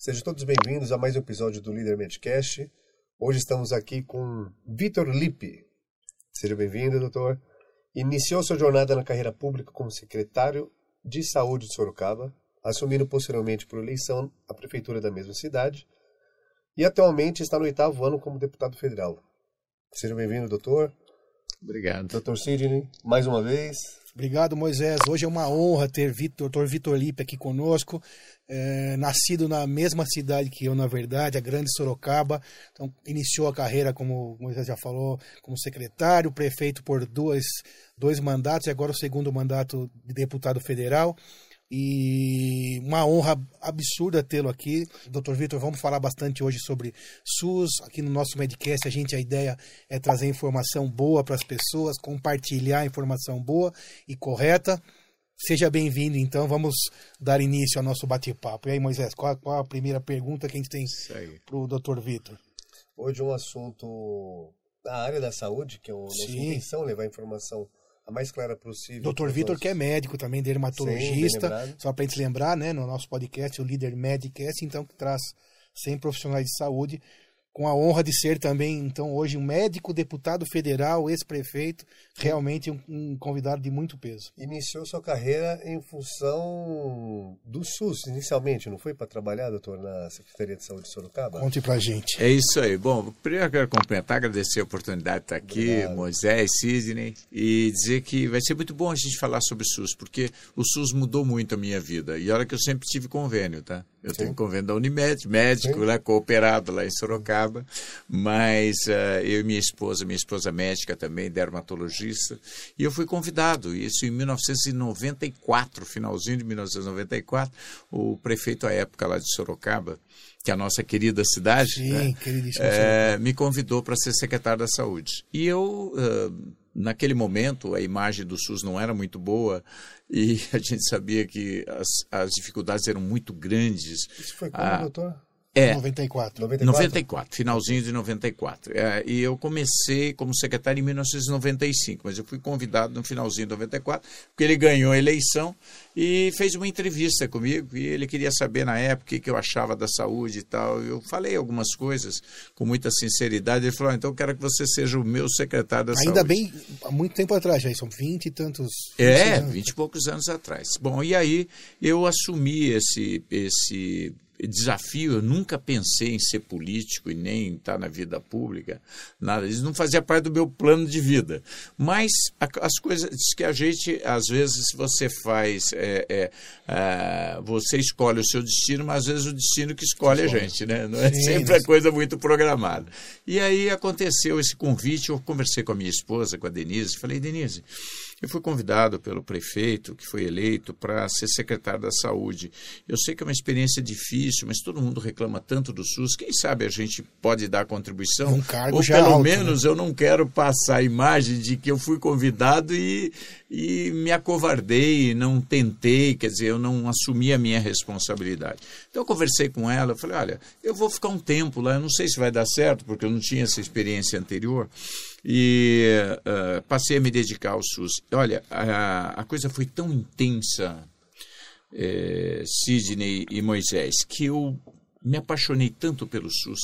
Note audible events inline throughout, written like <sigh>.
Sejam todos bem-vindos a mais um episódio do Líder Medcast. Hoje estamos aqui com Vitor Lippe. Seja bem-vindo, doutor. Iniciou sua jornada na carreira pública como secretário de saúde de Sorocaba, assumindo posteriormente por eleição a prefeitura da mesma cidade e atualmente está no oitavo ano como deputado federal. Seja bem-vindo, doutor. Obrigado. Doutor Sidney, mais uma vez. Obrigado, Moisés. Hoje é uma honra ter o doutor Vitor Lipe aqui conosco, é, nascido na mesma cidade que eu, na verdade, a grande Sorocaba. Então, iniciou a carreira, como o Moisés já falou, como secretário, prefeito por dois, dois mandatos e agora o segundo mandato de deputado federal. E uma honra absurda tê-lo aqui. Doutor Vitor, vamos falar bastante hoje sobre SUS. Aqui no nosso Medcast, a gente, a ideia é trazer informação boa para as pessoas, compartilhar informação boa e correta. Seja bem-vindo, então. Vamos dar início ao nosso bate-papo. E aí, Moisés, qual, qual, a primeira pergunta que a gente tem para o doutor Vitor? Hoje um assunto da área da saúde, que é a nossa intenção, levar informação a mais clara possível. Doutor Vitor, que é médico também, dermatologista, Sim, só para a gente lembrar, né, no nosso podcast, o Líder Medicast, então, que traz 100 profissionais de saúde com a honra de ser também, então, hoje um médico, deputado federal, ex-prefeito, realmente um, um, convidado de muito peso. Iniciou sua carreira em função do SUS, inicialmente, não foi para trabalhar, doutor, na Secretaria de Saúde de Sorocaba? Conte para gente. É isso aí. Bom, primeiro eu quero complementar, agradecer a oportunidade de estar aqui, Obrigado. Moisés, Sidney, e dizer que vai ser muito bom a gente falar sobre o SUS, porque o SUS mudou muito a minha vida. E olha que eu sempre tive convênio, tá? Eu Sim. tenho convênio da Unimed, médico, lá, cooperado lá em Sorocaba, mas uh, eu e minha esposa, minha esposa médica também, dermatologista, e eu fui convidado, isso em 1994, finalzinho de 1994, o prefeito à época lá de Sorocaba, que é a nossa querida cidade, Sim, né, é, me convidou para ser secretário da Saúde. E eu... Uh, naquele momento a imagem do SUS não era muito boa e <laughs> a gente sabia que as, as dificuldades eram muito grandes. Isso foi como, ah, doutor? É, 94. 94. 94, finalzinho de 94. É, e eu comecei como secretário em 1995, mas eu fui convidado no finalzinho de 94, porque ele ganhou a eleição e fez uma entrevista comigo e ele queria saber na época o que eu achava da saúde e tal. Eu falei algumas coisas com muita sinceridade. Ele falou: ah, então eu quero que você seja o meu secretário da Ainda saúde. Ainda bem, há muito tempo atrás, já são 20 e tantos. É, 20 e poucos anos atrás. Bom, e aí eu assumi esse. esse desafio, eu nunca pensei em ser político e nem em estar na vida pública, nada. Isso não fazia parte do meu plano de vida. Mas as coisas que a gente, às vezes, você faz, é, é, é, você escolhe o seu destino, mas às vezes o destino que escolhe a gente, né? Não é Sim, sempre a coisa muito programada. E aí aconteceu esse convite, eu conversei com a minha esposa, com a Denise, falei, Denise, eu fui convidado pelo prefeito, que foi eleito, para ser secretário da Saúde. Eu sei que é uma experiência difícil, mas todo mundo reclama tanto do SUS. Quem sabe a gente pode dar contribuição? Um cargo Ou já pelo alto, menos né? eu não quero passar a imagem de que eu fui convidado e, e me acovardei, não tentei, quer dizer, eu não assumi a minha responsabilidade. Então eu conversei com ela, falei, olha, eu vou ficar um tempo lá, eu não sei se vai dar certo, porque eu não tinha essa experiência anterior e uh, passei a me dedicar ao SUS. Olha, a, a coisa foi tão intensa, é, Sidney e Moisés, que eu me apaixonei tanto pelo SUS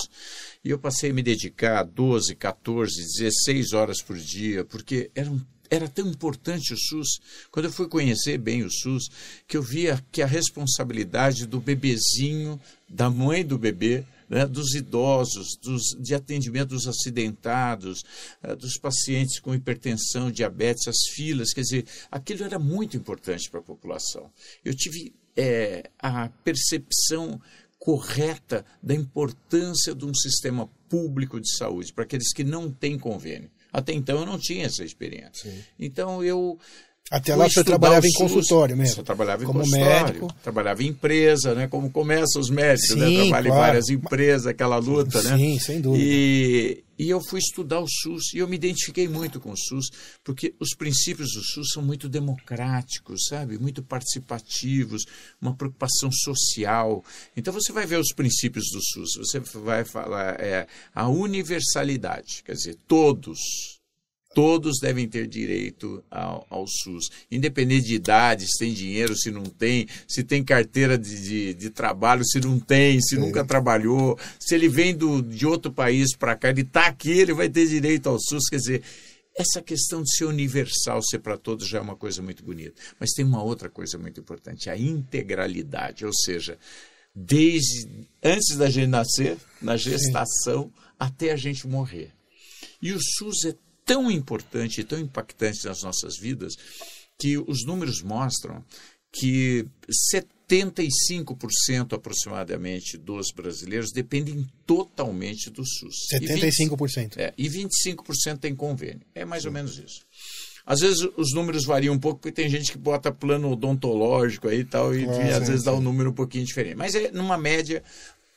e eu passei a me dedicar 12, 14, 16 horas por dia, porque era um era tão importante o SUS, quando eu fui conhecer bem o SUS, que eu via que a responsabilidade do bebezinho, da mãe do bebê, né, dos idosos, dos, de atendimento dos acidentados, uh, dos pacientes com hipertensão, diabetes, as filas, quer dizer, aquilo era muito importante para a população. Eu tive é, a percepção correta da importância de um sistema público de saúde para aqueles que não têm convênio. Até então eu não tinha essa experiência. Sim. Então eu até lá você trabalhava em consultório mesmo. Você trabalhava em como consultório, médico. trabalhava em empresa, né? Como começam os médicos, né? Sim, Trabalha claro. em várias empresas, aquela luta, né? Sim, sem dúvida. E, e eu fui estudar o SUS e eu me identifiquei muito com o SUS, porque os princípios do SUS são muito democráticos, sabe? Muito participativos, uma preocupação social. Então você vai ver os princípios do SUS, você vai falar é, a universalidade, quer dizer, todos todos devem ter direito ao, ao, SUS, independente de idade, se tem dinheiro, se não tem, se tem carteira de, de, de trabalho, se não tem, se nunca trabalhou, se ele vem do, de outro país para cá, ele está aqui, ele vai ter direito ao SUS. Quer dizer, essa questão de ser universal, ser para todos, já é uma coisa muito bonita. Mas tem uma outra coisa muito importante, a integralidade, ou seja, desde antes da gente nascer, na gestação, Sim. até a gente morrer. E o SUS é tão importante e tão impactante nas nossas vidas que os números mostram que 75% aproximadamente dos brasileiros dependem totalmente do SUS. 75%. E, 20, é, e 25% tem convênio. É mais ou menos isso. Às vezes os números variam um pouco, porque tem gente que bota plano odontológico aí e tal, e, ah, às vezes dá um número um pouquinho diferente. Mas é numa média,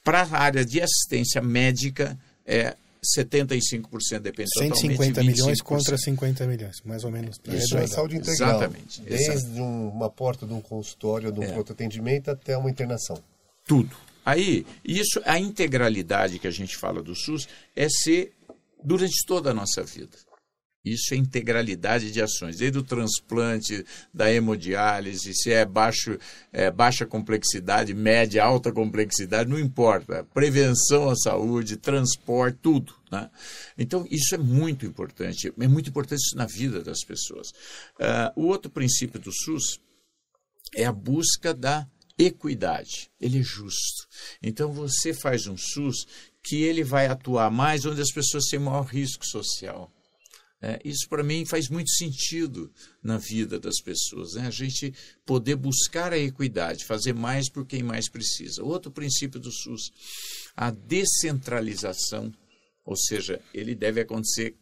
para a área de assistência médica, é 75% depende 150 milhões contra 50 milhões, mais ou menos. Isso é saúde integral. Exatamente. Desde uma porta de um consultório, de um é. pronto atendimento até uma internação. Tudo. Aí, isso, a integralidade que a gente fala do SUS é ser durante toda a nossa vida. Isso é integralidade de ações, desde o transplante, da hemodiálise, se é, baixo, é baixa complexidade, média, alta complexidade, não importa. Prevenção à saúde, transporte, tudo. Né? Então, isso é muito importante, é muito importante isso na vida das pessoas. Uh, o outro princípio do SUS é a busca da equidade. Ele é justo. Então, você faz um SUS que ele vai atuar mais onde as pessoas têm maior risco social é, isso, para mim, faz muito sentido na vida das pessoas. Né? A gente poder buscar a equidade, fazer mais por quem mais precisa. Outro princípio do SUS, a descentralização, ou seja, ele deve acontecer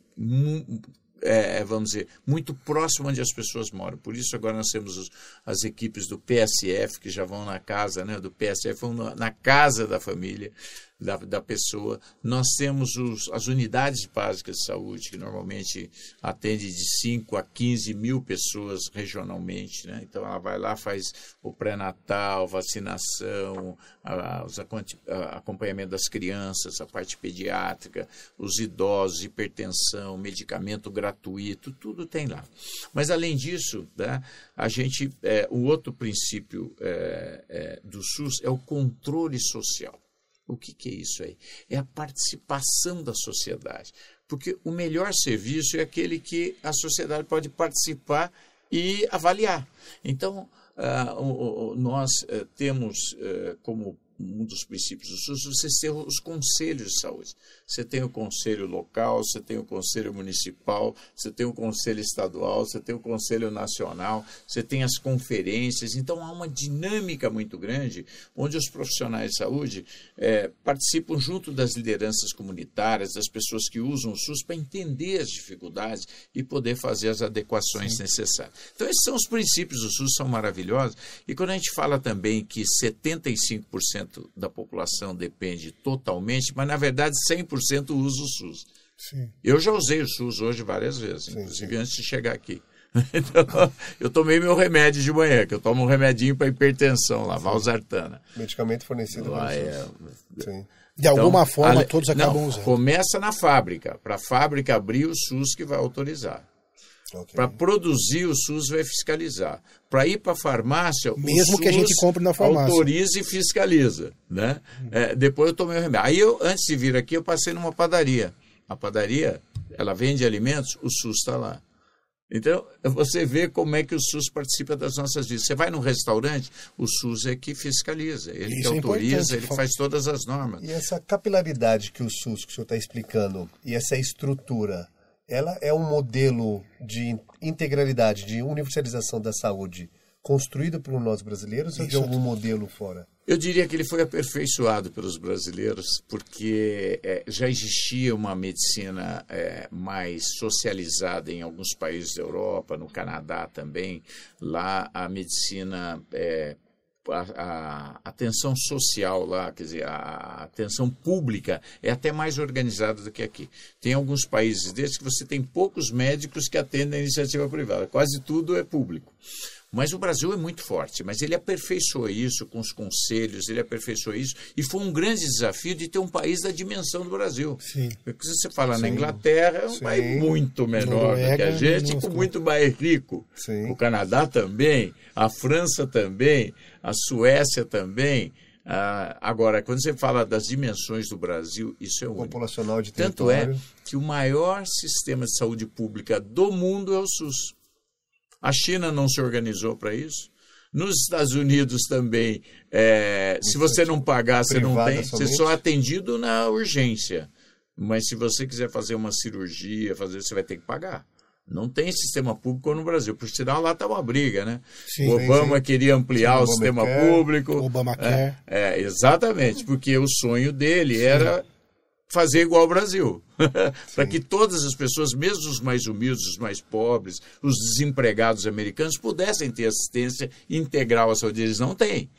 é, vamos dizer, muito próximo onde as pessoas moram. Por isso, agora nós temos os, as equipes do PSF que já vão na casa, né, do PSF, vão na, na casa da família da, da pessoa. Nós temos os, as unidades básicas de saúde, que normalmente atende de 5 a 15 mil pessoas regionalmente. Né? Então, ela vai lá, faz o pré-natal, vacinação, a, os a, acompanhamento das crianças, a parte pediátrica, os idosos, hipertensão, medicamento gratuito, tudo tem lá. Mas, além disso, né, a gente, é, o outro princípio é, é, do SUS é o controle social. O que, que é isso aí? É a participação da sociedade. Porque o melhor serviço é aquele que a sociedade pode participar e avaliar. Então, uh, nós uh, temos uh, como um dos princípios do SUS, você tem os conselhos de saúde. Você tem o conselho local, você tem o conselho municipal, você tem o conselho estadual, você tem o conselho nacional, você tem as conferências. Então há uma dinâmica muito grande onde os profissionais de saúde é, participam junto das lideranças comunitárias, das pessoas que usam o SUS para entender as dificuldades e poder fazer as adequações Sim. necessárias. Então esses são os princípios do SUS, são maravilhosos. E quando a gente fala também que 75% da população depende totalmente, mas na verdade 100% usa o SUS. Sim. Eu já usei o SUS hoje várias vezes, sim, inclusive sim. antes de chegar aqui. <laughs> Então, eu tomei meu remédio de manhã, que eu tomo um remedinho para hipertensão lá, valsartana. Medicamento fornecido lá é... De então, alguma forma, todos acabam não, usando. Começa na fábrica. Para a fábrica abrir, o SUS que vai autorizar. Okay. Para produzir, o SUS vai fiscalizar. Para ir para a farmácia, Mesmo o SUS que a gente compre na farmácia. autoriza e fiscaliza. Né? Hum. É, depois eu tomei o remédio. Aí, eu, antes de vir aqui, eu passei numa padaria. A padaria, ela vende alimentos, o SUS está lá. Então, você vê como é que o SUS participa das nossas vidas. Você vai num restaurante, o SUS é que fiscaliza, ele Isso que é autoriza, ele faz todas as normas. E essa capilaridade que o SUS, que o senhor está explicando, e essa estrutura, ela é um modelo de integralidade, de universalização da saúde construído por nós brasileiros ou de algum modelo fora? Eu diria que ele foi aperfeiçoado pelos brasileiros porque é, já existia uma medicina é, mais socializada em alguns países da Europa, no Canadá também. Lá a medicina é, a, a, atenção social lá, quer dizer, a atenção pública é até mais organizada do que aqui. Tem alguns países desses que você tem poucos médicos que atendem a iniciativa privada, quase tudo é público. Mas o Brasil é muito forte, mas ele aperfeiçoou isso com os conselhos, ele aperfeiçoou isso, e foi um grande desafio de ter um país da dimensão do Brasil. Sim. Porque se você fala na Sim. Inglaterra, é um Sim. país muito menor do que Noruega, a gente, e minúsculo. muito mais rico. Sim. O Canadá também, a França também, a Suécia também. Ah, agora, quando você fala das dimensões do Brasil, isso é único. Populacional de Tanto é território. que o maior sistema de saúde pública do mundo é o SUS. A China não se organizou para isso. Nos Estados Unidos também, é, se você não pagar, você não tem. Você somente? só é atendido na urgência. Mas se você quiser fazer uma cirurgia, fazer, você vai ter que pagar. Não tem sistema público no Brasil. Por sinal, lá está uma briga, né? Sim. o Obama sim. queria ampliar Sim, o sistema Obamacare. público. Obamacare. É, é, exatamente, porque o sonho dele era fazer igual ao Brasil. <laughs> Para que todas as pessoas, mesmo os mais humildes, os mais pobres, os desempregados americanos, pudessem ter assistência integral à saúde. Eles não têm.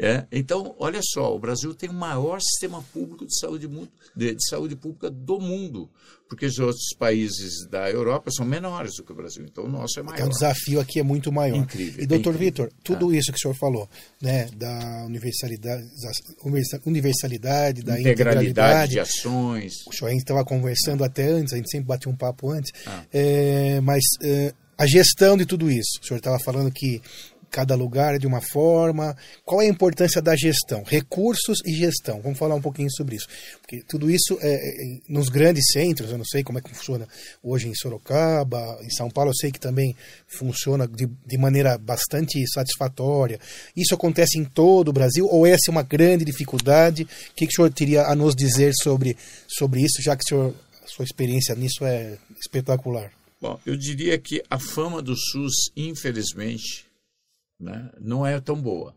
É? Então, olha só, o Brasil tem o maior sistema público de saúde, de, de saúde pública do mundo, porque os outros países da Europa são menores do que o Brasil. Então, o nosso é maior. Então o desafio aqui é muito maior. Incrível, E doutor. Vitor, tudo isso que o senhor falou, né, da universalidade, da universa- universalidade, da Integralidade integralidade, de ações. o senhor estava conversando até antes, a gente sempre bate um papo antes, Ah. é, mas é, a gestão de tudo isso, o senhor estava falando que cada lugar é de uma forma, qual é a importância da gestão? Recursos e gestão, vamos falar um pouquinho sobre isso, porque tudo isso é, é, nos grandes centros, eu não sei como é que funciona hoje em Sorocaba, em São Paulo eu sei que também funciona de, de maneira bastante satisfatória, isso acontece em todo o Brasil, ou essa é uma grande dificuldade, o que, que o senhor teria a nos dizer sobre, sobre isso, já que senhor a sua experiência nisso é espetacular. Bom, eu diria que a fama do SUS, infelizmente, né, não é tão boa.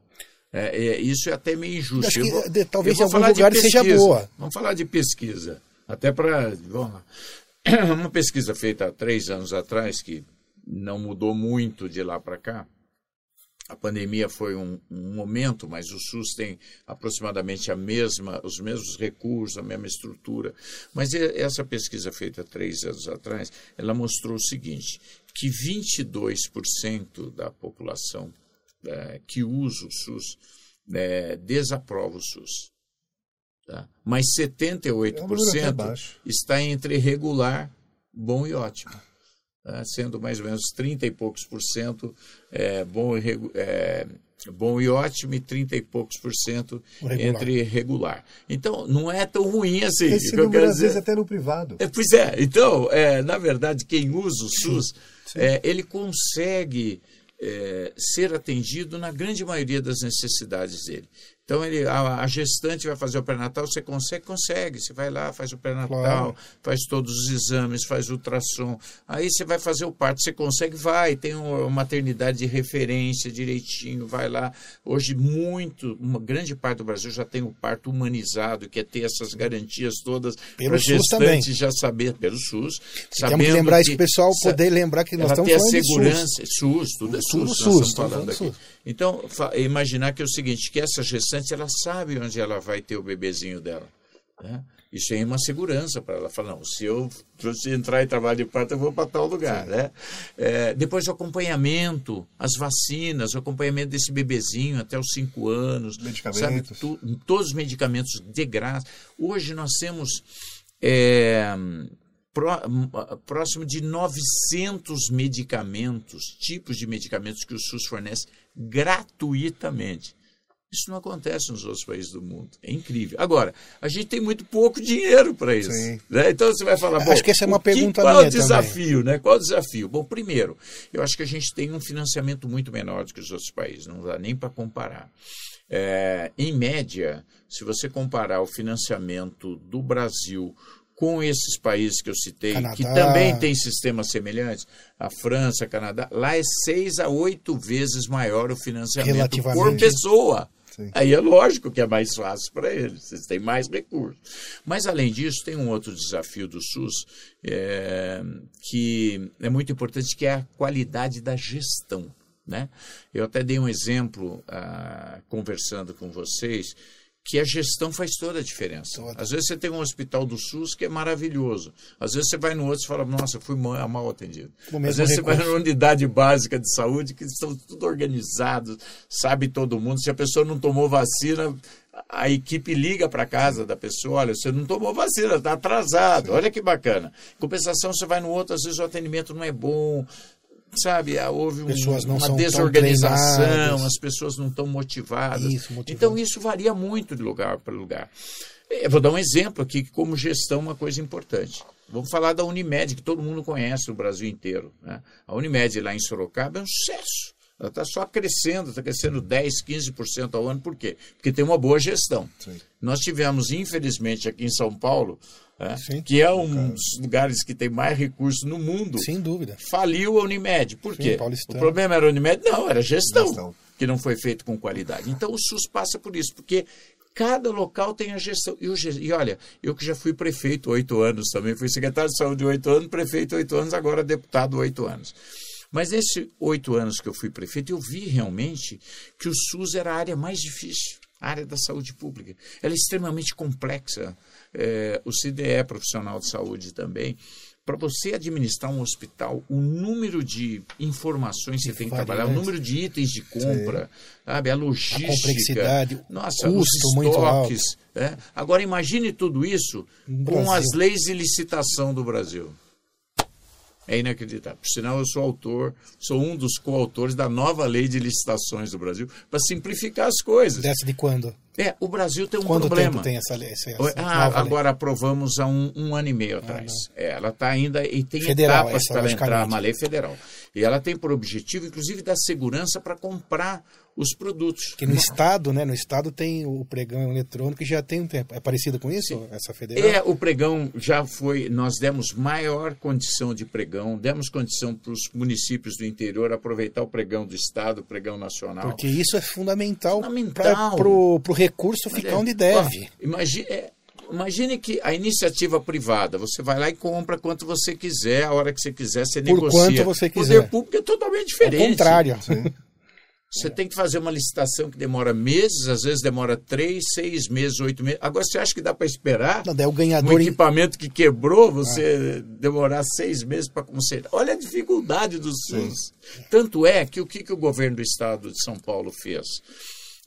É, é, isso é até meio injusto. Que, Eu vou- de- talvez em alguns falar de lugares seja boa. Vamos falar de pesquisa. Até para. <clears throat> Uma pesquisa feita há três anos atrás, que não mudou muito de lá para cá. A pandemia foi um, um momento, mas o SUS tem aproximadamente a mesma, os mesmos recursos, a mesma estrutura. Mas essa pesquisa feita três anos atrás, ela mostrou o seguinte, que 22% da população que usa o SUS eh, desaprova o SUS. Tá? Mas É um número até 78% baixo. está entre regular, bom e ótimo. tá? Sendo mais ou menos 30 e poucos por cento é, bom, e é, bom e ótimo e 30 e poucos por cento Regular. entre regular. Então, não é tão ruim assim. Esse que eu número, quero às vezes, dizer- até no privado. é, pois é, então, é, na verdade, quem usa o SUS, é, ele consegue é, ser atendido na grande maioria das necessidades dele. Então, ele, a, a gestante vai fazer o pré-natal, você consegue? Consegue. Você vai lá, faz o pré-natal, Claro. faz todos os exames, faz ultrassom. Aí você vai fazer o parto, você consegue? Vai. Tem uma maternidade de referência direitinho, vai lá. Hoje, muito, uma grande parte do Brasil já tem o parto humanizado, que é ter essas garantias todas para SUS também. gestante já saber, pelo SUS. Temos que lembrar isso para o pessoal poder lembrar que nós estamos falando de SUS. segurança, SUS, tudo é SUS, Tudo SUS, estamos estamos falando falando aqui. SUS. Então, fa- imaginar que é o seguinte, que essa gestante, ela sabe onde ela vai ter o bebezinho dela. né? Isso é uma segurança para ela. Falar, não, se eu se entrar em trabalho de parto, eu vou para tal lugar. Né? É, depois o acompanhamento, as vacinas, o acompanhamento desse bebezinho até os cinco anos. Medicamentos. Sabe, tu- todos os medicamentos de graça. Hoje nós temos é, pró- próximo de 900 medicamentos, tipos de medicamentos que o SUS fornece gratuitamente. Isso não acontece nos outros países do mundo. É incrível. Agora, a gente tem muito pouco dinheiro para isso. Né? Então você vai falar, bom, Acho que essa é uma o que- pergunta qual é o minha também. desafio, né? Qual é o desafio? Bom, primeiro, eu acho que a gente tem um financiamento muito menor do que os outros países, não dá nem para comparar. É, em média, se você comparar o financiamento do Brasil com esses países que eu citei, Canadá. que também têm sistemas semelhantes, a França, Canadá, lá é seis a oito vezes maior o financiamento por pessoa. Sim. Aí é lógico que é mais fácil para eles, eles têm mais recursos. Mas, além disso, tem um outro desafio do SUS é, que é muito importante, que é a qualidade da gestão. Né? Eu até dei um exemplo, ah, conversando com vocês, que a gestão faz toda a diferença. Toda. Às vezes você tem um hospital do SUS que é maravilhoso. Às vezes você vai no outro e fala, nossa, fui mal, mal atendido. Às vezes você vai recurso. numa unidade básica de saúde que estão tudo organizados, sabe todo mundo. Se a pessoa não tomou vacina, a equipe liga para casa da pessoa, olha, você não tomou vacina, está atrasado. Olha que bacana. Em compensação, você vai no outro, às vezes o atendimento não é bom, sabe? Ah, Houve um- uma desorganização, as pessoas não estão motivadas. Isso, motivadas. Então, isso varia muito de lugar para lugar. Eu vou dar um exemplo aqui, que como gestão é uma coisa importante. Vamos falar da Unimed, que todo mundo conhece no Brasil inteiro. né? A Unimed lá em Sorocaba é um sucesso. Ela está só crescendo, está crescendo 10%, 15% ao ano. Por quê? Porque tem uma boa gestão. Sim. Nós tivemos, infelizmente, aqui em São Paulo, né, Sim. que é um dos lugares que tem mais recursos no mundo, Sem dúvida. faliu a Unimed. Por Sim, quê? paulistano. O problema era a Unimed? Não, era gestão, Gestão. que não foi feito com qualidade. Então o SUS passa por isso, porque cada local tem a gestão. E, o e olha, eu que já fui prefeito oito anos também, fui secretário de saúde oito anos, prefeito oito anos, agora deputado oito anos. Mas nesses oito anos que eu fui prefeito, eu vi realmente que o SUS era a área mais difícil, a área da saúde pública. Ela é extremamente complexa. É, o CIDE é profissional de saúde também. Para você administrar um hospital, o número de informações que você tem que trabalhar, o número de itens de compra, sabe, a logística, complexidade, o nossa, custo os estoques. é. Agora imagine tudo isso No com Brasil. as leis de licitação do Brasil. É inacreditável. Por sinal, eu sou autor, sou um dos coautores da nova lei de licitações do Brasil para simplificar as coisas. Dessa de quando? É, o Brasil tem um Quanto problema. tempo tem essa lei? Essa, essa Ah, nova lei? agora aprovamos há um, um ano e meio atrás. É, ela está ainda e tem Federal, etapas para ela entrar, uma lei federal. E ela tem por objetivo, inclusive, dar segurança para comprar os produtos. Porque no Estado, né? No Estado tem o pregão eletrônico que já tem um tempo. É parecido com isso, essa federal? É, o pregão já foi. Nós demos maior condição de pregão, demos condição para os municípios do interior aproveitar o pregão do Estado, o pregão nacional. Porque isso é fundamental, Fundamental. para o recurso Mas ficar é, onde deve. ó, imagine, é, imagine que a iniciativa privada, você vai lá e compra quanto você quiser, a hora que você quiser, você Por negocia. quanto você O quiser. poder público é totalmente Ao diferente. contrário. Você tem que fazer uma licitação que demora meses, às vezes demora três, seis meses, oito meses. Agora, você acha que dá para esperar Não, o um ganhador. em- equipamento que quebrou, você demorar seis meses para consertar? Olha a dificuldade do SUS. Tanto é que o que, que o governo do estado de São Paulo fez?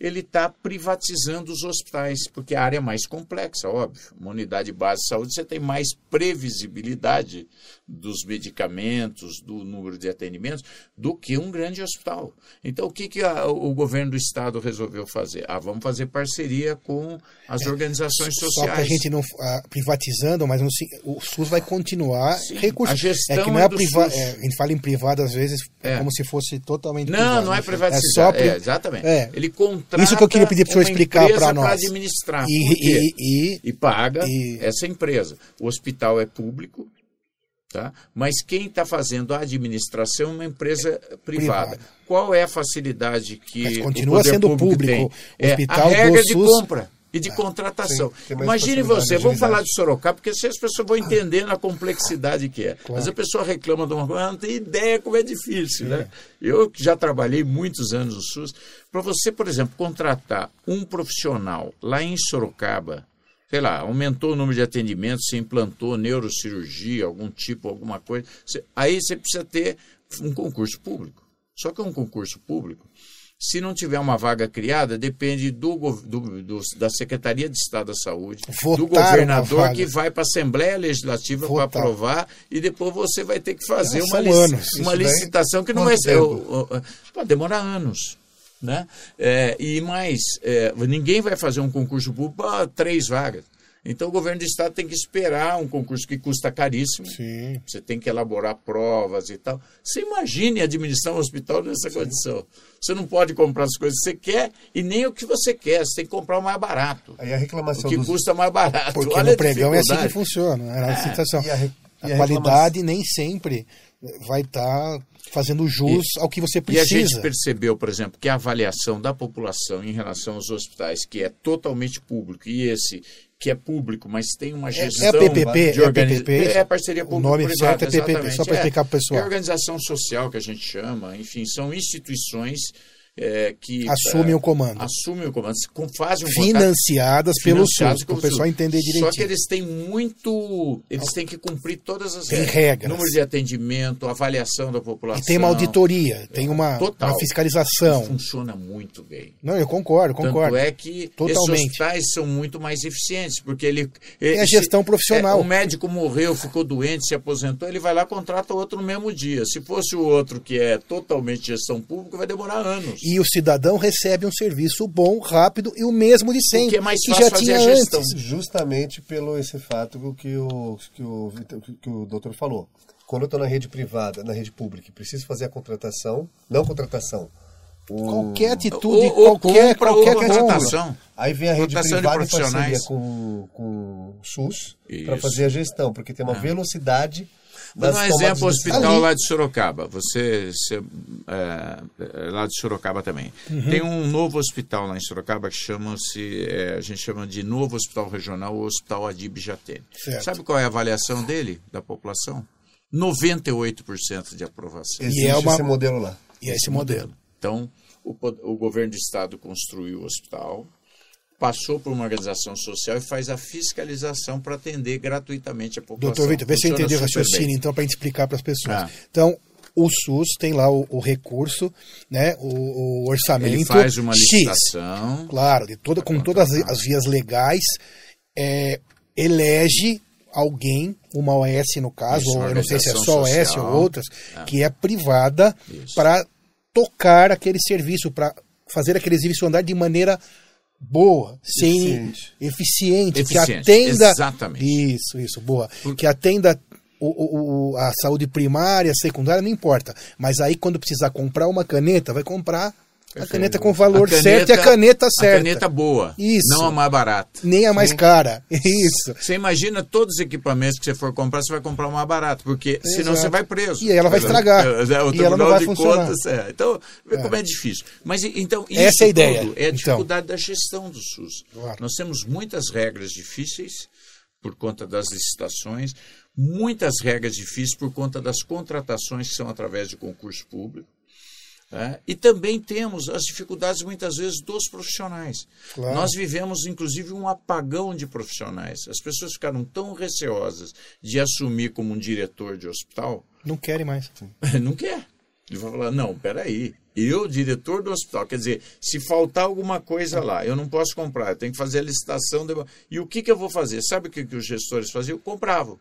Ele está privatizando os hospitais, porque a área é mais complexa, óbvio. Uma unidade base de saúde, você tem mais previsibilidade dos medicamentos, do número de atendimentos, do que um grande hospital. Então, o que, que a- o governo do estado resolveu fazer? Ah, vamos fazer parceria com as organizações Só sociais. que a gente não. ah, privatizando, mas não o SUS vai continuar Sim, recurso. a gestão é que não é é do priva, SUS. é, a gente fala em privado às vezes é, É. como se fosse totalmente Não, privado. não é É privatizar. só pri- É, exatamente. É. Ele Isso que eu queria pedir pro senhor uma explicar pra nós. administrar. E- quê? e- e- paga e- essa empresa. O hospital é público, tá? mas quem está fazendo a administração é uma empresa privada. Privada. Qual é a facilidade que Mas o continua poder sendo público, público. tem? O É hospital a regra de SUS- compra e de contratação. Sim, Imagine você, vamos falar de Sorocaba, porque se as pessoas vão entendendo a complexidade que é. Mas a pessoa reclama de uma coisa, não tem ideia como é difícil, né? Eu que já trabalhei muitos anos no SUS, para você, por exemplo, contratar um profissional lá em Sorocaba, sei lá, aumentou o número de atendimentos, você implantou neurocirurgia, algum tipo, alguma coisa, aí você precisa ter um concurso público. Só que um concurso público, se não tiver uma vaga criada, depende do, do- do- da Secretaria de Estado da Saúde, Votar do governador que vai para a Assembleia Legislativa para aprovar e depois você vai ter que fazer É, uma, lic- anos. uma licitação que não o- Pode demorar anos. Né? É, e mais, é, ninguém vai fazer um concurso público para três vagas. Então o governo do estado tem que esperar um concurso que custa caríssimo. Sim. Você tem que elaborar provas e tal. Você imagine administrar um hospital nessa condição. Você não pode comprar as coisas que você quer e nem o que você quer. Você tem que comprar o mais barato. Aí a O reclamação que dos... custa mais barato. Porque Olha no a pregão é assim que funciona, né? na licitação. e a re- a, e a qualidade nem sempre vai estar fazendo jus ao que você E a precisa. gente percebeu, por exemplo, que a avaliação da população em relação aos hospitais, que é totalmente público, e esse que é público, mas tem uma gestão é PPP, de é organi- PPP, é parceria o público nome certo é PPP, só para explicar pro pessoal. É organização social que a gente chama, enfim, são instituições é, que Assumem é, o comando. assumem o comando, com- fazem um Financiadas pelo SUS, para o pessoal entender direitinho. Só que eles têm muito. Eles têm que cumprir todas as Tem regras. regras. Número de atendimento, avaliação da população. E tem uma auditoria, tem uma, Total. uma fiscalização. Funciona muito bem. Não, eu concordo, concordo. Tanto é que Totalmente. esses hospitais são muito mais eficientes, porque ele. É a gestão profissional. o médico morreu, ficou doente, se aposentou, ele vai lá e contrata outro no mesmo dia. Se fosse o outro que é totalmente gestão pública, vai demorar anos. E o cidadão recebe um serviço bom, rápido e o mesmo de sempre. que é mais que fácil já fazer tinha a gestão. antes. Justamente pelo esse fato que o, que o, que o doutor falou. Quando eu estou na rede privada, na rede pública, e preciso fazer a contratação, não contratação. o- Qualquer atitude, Ou- ou qualquer, compra, qualquer contratação. Aí vem a rede privada em parceria com, com o SUS para fazer a gestão, porque tem uma velocidade Vou das dar um exemplo, o hospital decisão. lá de Sorocaba. Você, você, é, é, lá de Sorocaba também. Uhum. Tem um novo hospital lá em Sorocaba que chama-se, é, a gente chama de novo hospital regional, o Hospital Adib Jatene. Sabe qual é a avaliação dele, da população? 98% de aprovação. Existe E é uma- esse modelo lá. E é esse modelo. Então, o, o governo do estado construiu o hospital, passou por uma organização social e faz a fiscalização para atender gratuitamente a população. Doutor Vitor, vê se eu Funciona entendi o raciocínio, bem. então, para a gente explicar para as pessoas. Ah. Então, o SUS tem lá o, o recurso, né, o, o orçamento Ele faz uma X. licitação. claro, de toda, com todas as, as vias legais, é, elege alguém, uma OS no caso, Isso, ou eu não sei se é só OS social. ou outras, que é privada para tocar aquele serviço, para fazer aquele serviço andar de maneira boa, sem Eficiente. eficiente, Eficiente, que atenda exatamente. isso, isso, boa, que atenda o, o- o- a saúde primária, secundária, não importa. Mas aí quando precisar comprar uma caneta, vai comprar a caneta com o valor caneta- certo e a caneta certa. A caneta boa, Isso. não a mais barata. Nem a mais cara. <laughs> Isso. Você imagina todos os equipamentos que você for comprar, você vai comprar uma barata, porque senão Exato. você vai preso. E ela vai estragar. É, é, O E ela não Tribunal vai de funcionar. Contas, é. Então, vê como é difícil. Mas então isso Essa é a ideia, tudo é a então. dificuldade da gestão do SUS. Claro. Nós temos muitas regras difíceis por conta das licitações, muitas regras difíceis por conta das contratações que são através de concurso público. Né? E também temos as dificuldades, muitas vezes, dos profissionais. Claro. Nós vivemos, inclusive, um apagão de profissionais. As pessoas ficaram tão receosas de assumir como um diretor de hospital, Não querem mais. <laughs> não quer. Ele vai falar, não, peraí, eu, diretor do hospital, quer dizer, se faltar alguma coisa lá, eu não posso comprar, eu tenho que fazer a licitação. de- E o que, que eu vou fazer? Sabe o que, que os gestores faziam? Compravam,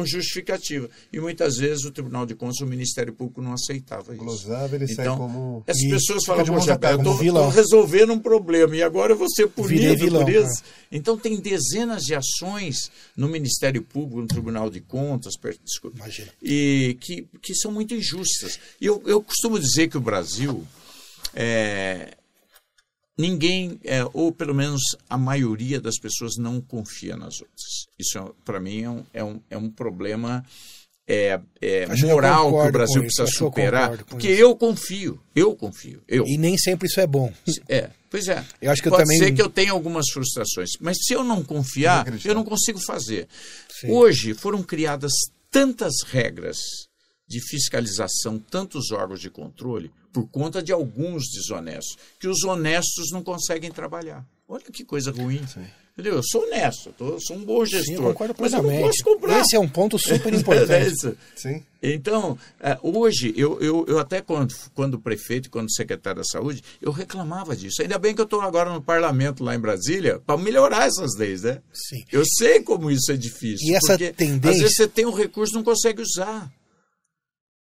com justificativa. E muitas vezes o Tribunal de Contas, o Ministério Público não aceitava isso. Glosava, ele sai Então, como. essas E pessoas falam, poxa, eu estou vilão." resolvendo um problema e agora eu vou ser punido vilão, por isso. né? Então tem dezenas de ações no Ministério Público, no Tribunal de Contas, per- desculpa, Imagina. e que, que são muito injustas. E eu, eu costumo dizer que o Brasil, é, ninguém, é, ou pelo menos a maioria das pessoas não confia nas outras. Isso, para mim, é um, é, um, é um problema é, é, eu moral que o Brasil isso, precisa eu superar. Porque isso. eu confio, eu confio, eu. E nem sempre isso é bom. É, pois é. Eu acho que eu Pode também- ser que eu tenha algumas frustrações, mas se eu não confiar, eu não consigo fazer. Sim. Hoje foram criadas tantas regras de fiscalização, tantos órgãos de controle, por conta de alguns desonestos, que os honestos não conseguem trabalhar. Olha que coisa ruim. Entendeu? Eu sou honesto, tô- sou um bom gestor, Sim, eu concordo mas eu não plenamente. posso comprar. Esse é um ponto super <laughs> É importante. Sim. Então, eh, hoje, eu, eu, eu até quando, quando prefeito, quando secretário da saúde, eu reclamava disso. Ainda bem que eu estou agora no parlamento lá em Brasília para melhorar essas leis, né? Sim. Eu sei como isso é difícil. E essa porque, tendência- Às vezes você tem um recurso e não consegue usar.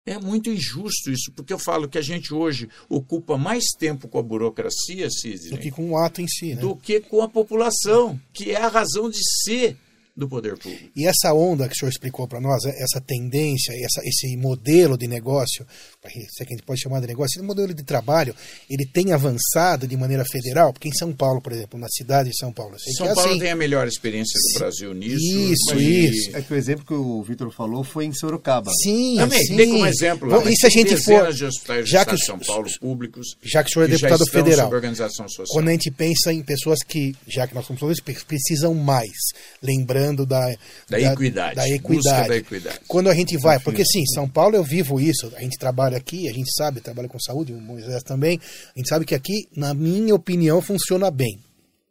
É muito injusto isso, porque eu falo que a gente hoje ocupa mais tempo com a burocracia, Sidney, Do que com o ato em si, né? do que com a população, que é a razão de ser do poder público. E essa onda que o senhor explicou para nós, essa tendência, essa, esse modelo de negócio, se é que a gente pode chamar de negócio, esse modelo de trabalho, ele tem avançado de maneira federal? Porque em São Paulo, por exemplo, na cidade de São Paulo, São que é Paulo assim. tem a melhor experiência do Brasil nisso. Isso, e- isso. É que o exemplo que o Vitor falou foi em Sorocaba. Sim, Também, sim. como exemplo. lá, Bom, mas e se a tem gente for, de hospitais já que, São Paulo públicos já que o senhor é deputado estão federal, sob organização social. quando a gente pensa em pessoas que, já que nós somos falando, precisam mais, lembrando falando da, da, equidade. Da equidade. da equidade. Quando a gente vai, porque sim, São Paulo eu vivo isso, a gente trabalha aqui, a gente sabe, trabalha com saúde, o Moisés também, a gente sabe que aqui, na minha opinião, funciona bem.